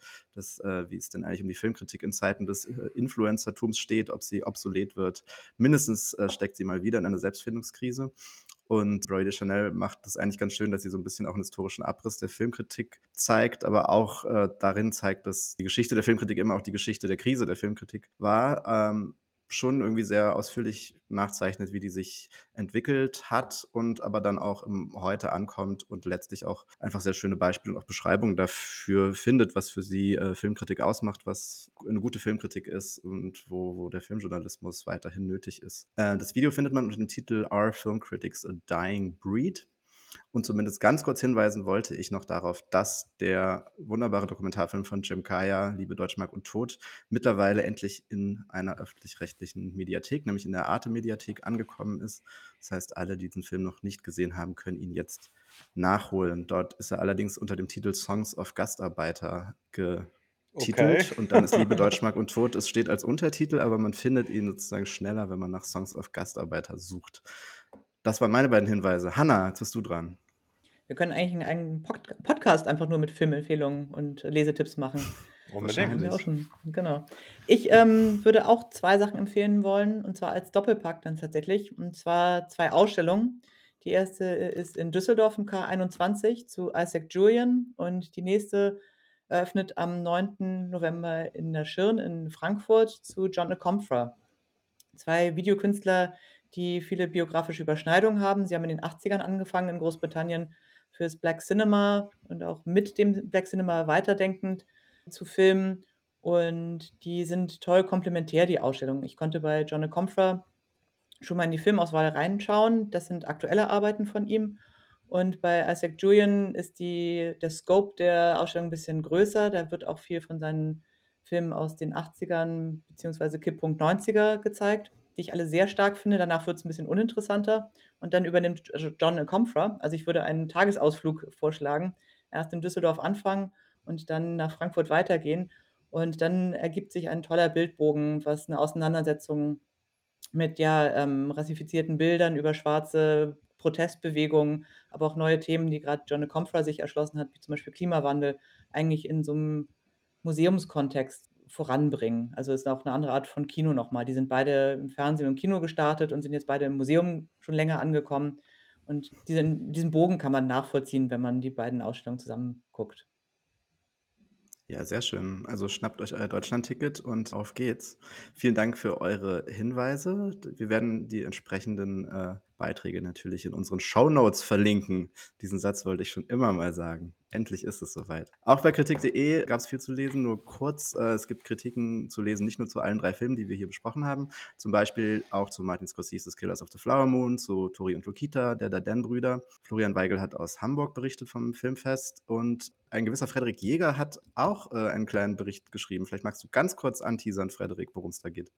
B: äh, wie es denn eigentlich um die Filmkritik in Zeiten des äh, Influencertums steht, ob sie obsolet wird. Mindestens äh, steckt sie mal wieder in einer Selbstfindungskrise. Und Roy de Chanel macht das eigentlich ganz schön, dass sie so ein bisschen auch einen historischen Abriss der Filmkritik zeigt, aber auch äh, darin zeigt, dass die Geschichte der Filmkritik immer auch die Geschichte der Krise der Filmkritik war. Ähm, schon irgendwie sehr ausführlich nachzeichnet, wie die sich entwickelt hat und aber dann auch im Heute ankommt und letztlich auch einfach sehr schöne Beispiele und auch Beschreibungen dafür findet, was für sie äh, Filmkritik ausmacht, was eine gute Filmkritik ist und wo, wo der Filmjournalismus weiterhin nötig ist. Äh, das Video findet man unter dem Titel Are Film Critics a Dying Breed? Und zumindest ganz kurz hinweisen wollte ich noch darauf, dass der wunderbare Dokumentarfilm von Jim Kaya, Liebe Deutschmark und Tod, mittlerweile endlich in einer öffentlich-rechtlichen Mediathek, nämlich in der Arte-Mediathek, angekommen ist. Das heißt, alle, die den Film noch nicht gesehen haben, können ihn jetzt nachholen. Dort ist er allerdings unter dem Titel Songs of Gastarbeiter getitelt. Okay. Und dann ist Liebe [LAUGHS] Deutschmark und Tod. Es steht als Untertitel, aber man findet ihn sozusagen schneller, wenn man nach Songs of Gastarbeiter sucht. Das waren meine beiden Hinweise. Hanna, jetzt bist du dran.
C: Wir können eigentlich einen eigenen Pod Podcast einfach nur mit Filmempfehlungen und Lesetipps machen. [LAUGHS]
A: Unbedingt.
C: auch schon, genau. Ich ähm, würde auch zwei Sachen empfehlen wollen, und zwar als Doppelpack dann tatsächlich. Und zwar zwei Ausstellungen. Die erste ist in Düsseldorf im K21 zu Isaac Julian und die nächste eröffnet am 9. November in der Schirn in Frankfurt zu John Comfra. Zwei Videokünstler, die viele biografische Überschneidungen haben. Sie haben in den 80ern angefangen in Großbritannien fürs Black Cinema und auch mit dem Black Cinema weiterdenkend zu filmen. Und die sind toll komplementär, die Ausstellung. Ich konnte bei John Comfra schon mal in die Filmauswahl reinschauen. Das sind aktuelle Arbeiten von ihm. Und bei Isaac Julian ist die, der Scope der Ausstellung ein bisschen größer. Da wird auch viel von seinen Filmen aus den 80ern bzw. Kipppunkt 90er gezeigt die ich alle sehr stark finde. Danach wird es ein bisschen uninteressanter. Und dann übernimmt John Comfra. Also ich würde einen Tagesausflug vorschlagen. Erst in Düsseldorf anfangen und dann nach Frankfurt weitergehen. Und dann ergibt sich ein toller Bildbogen, was eine Auseinandersetzung mit ja, ähm, rassifizierten Bildern über schwarze Protestbewegungen, aber auch neue Themen, die gerade John Comfra sich erschlossen hat, wie zum Beispiel Klimawandel, eigentlich in so einem Museumskontext voranbringen. Also ist auch eine andere Art von Kino nochmal. Die sind beide im Fernsehen und Kino gestartet und sind jetzt beide im Museum schon länger angekommen. Und diesen, diesen Bogen kann man nachvollziehen, wenn man die beiden Ausstellungen zusammen guckt.
B: Ja, sehr schön. Also schnappt euch euer Deutschland-Ticket und auf geht's. Vielen Dank für eure Hinweise. Wir werden die entsprechenden äh, Beiträge natürlich in unseren Shownotes verlinken. Diesen Satz wollte ich schon immer mal sagen. Endlich ist es soweit. Auch bei kritik.de gab es viel zu lesen, nur kurz. Äh, es gibt Kritiken zu lesen, nicht nur zu allen drei Filmen, die wir hier besprochen haben. Zum Beispiel auch zu Martin Scorsese's Killers of the Flower Moon, zu Tori und Lokita, der Darden-Brüder. Florian Weigel hat aus Hamburg berichtet vom Filmfest und ein gewisser Frederik Jäger hat auch äh, einen kleinen Bericht geschrieben. Vielleicht magst du ganz kurz anteasern, Frederik, worum es da geht.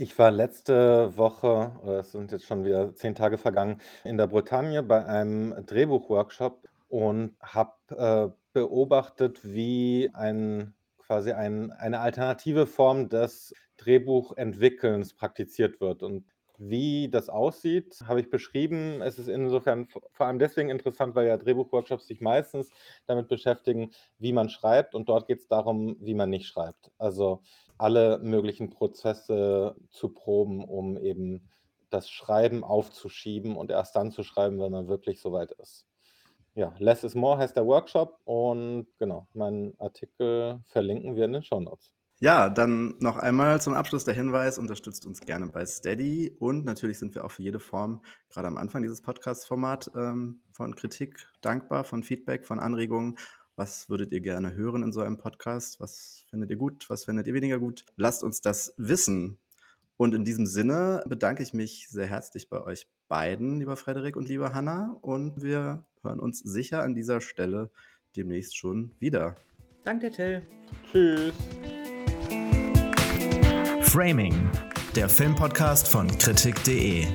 A: Ich war letzte Woche, oder es sind jetzt schon wieder zehn Tage vergangen, in der Bretagne bei einem Drehbuchworkshop und habe äh, beobachtet, wie ein quasi ein, eine alternative Form des Drehbuchentwickelns praktiziert wird. Und wie das aussieht, habe ich beschrieben. Es ist insofern vor allem deswegen interessant, weil ja Drehbuchworkshops sich meistens damit beschäftigen, wie man schreibt. Und dort geht es darum, wie man nicht schreibt. Also alle möglichen Prozesse zu proben, um eben das Schreiben aufzuschieben und erst dann zu schreiben, wenn man wirklich soweit ist. Ja, Less is More heißt der Workshop und genau, meinen Artikel verlinken wir in den Show Notes.
B: Ja, dann noch einmal zum Abschluss der Hinweis, unterstützt uns gerne bei Steady und natürlich sind wir auch für jede Form, gerade am Anfang dieses Podcast-Format, ähm, von Kritik dankbar, von Feedback, von Anregungen was würdet ihr gerne hören in so einem Podcast? Was findet ihr gut? Was findet ihr weniger gut? Lasst uns das wissen. Und in diesem Sinne bedanke ich mich sehr herzlich bei euch beiden, lieber Frederik und lieber Hanna. Und wir hören uns sicher an dieser Stelle demnächst schon wieder.
C: Danke, Till.
A: Tschüss.
E: Framing, der Filmpodcast von Kritik.de.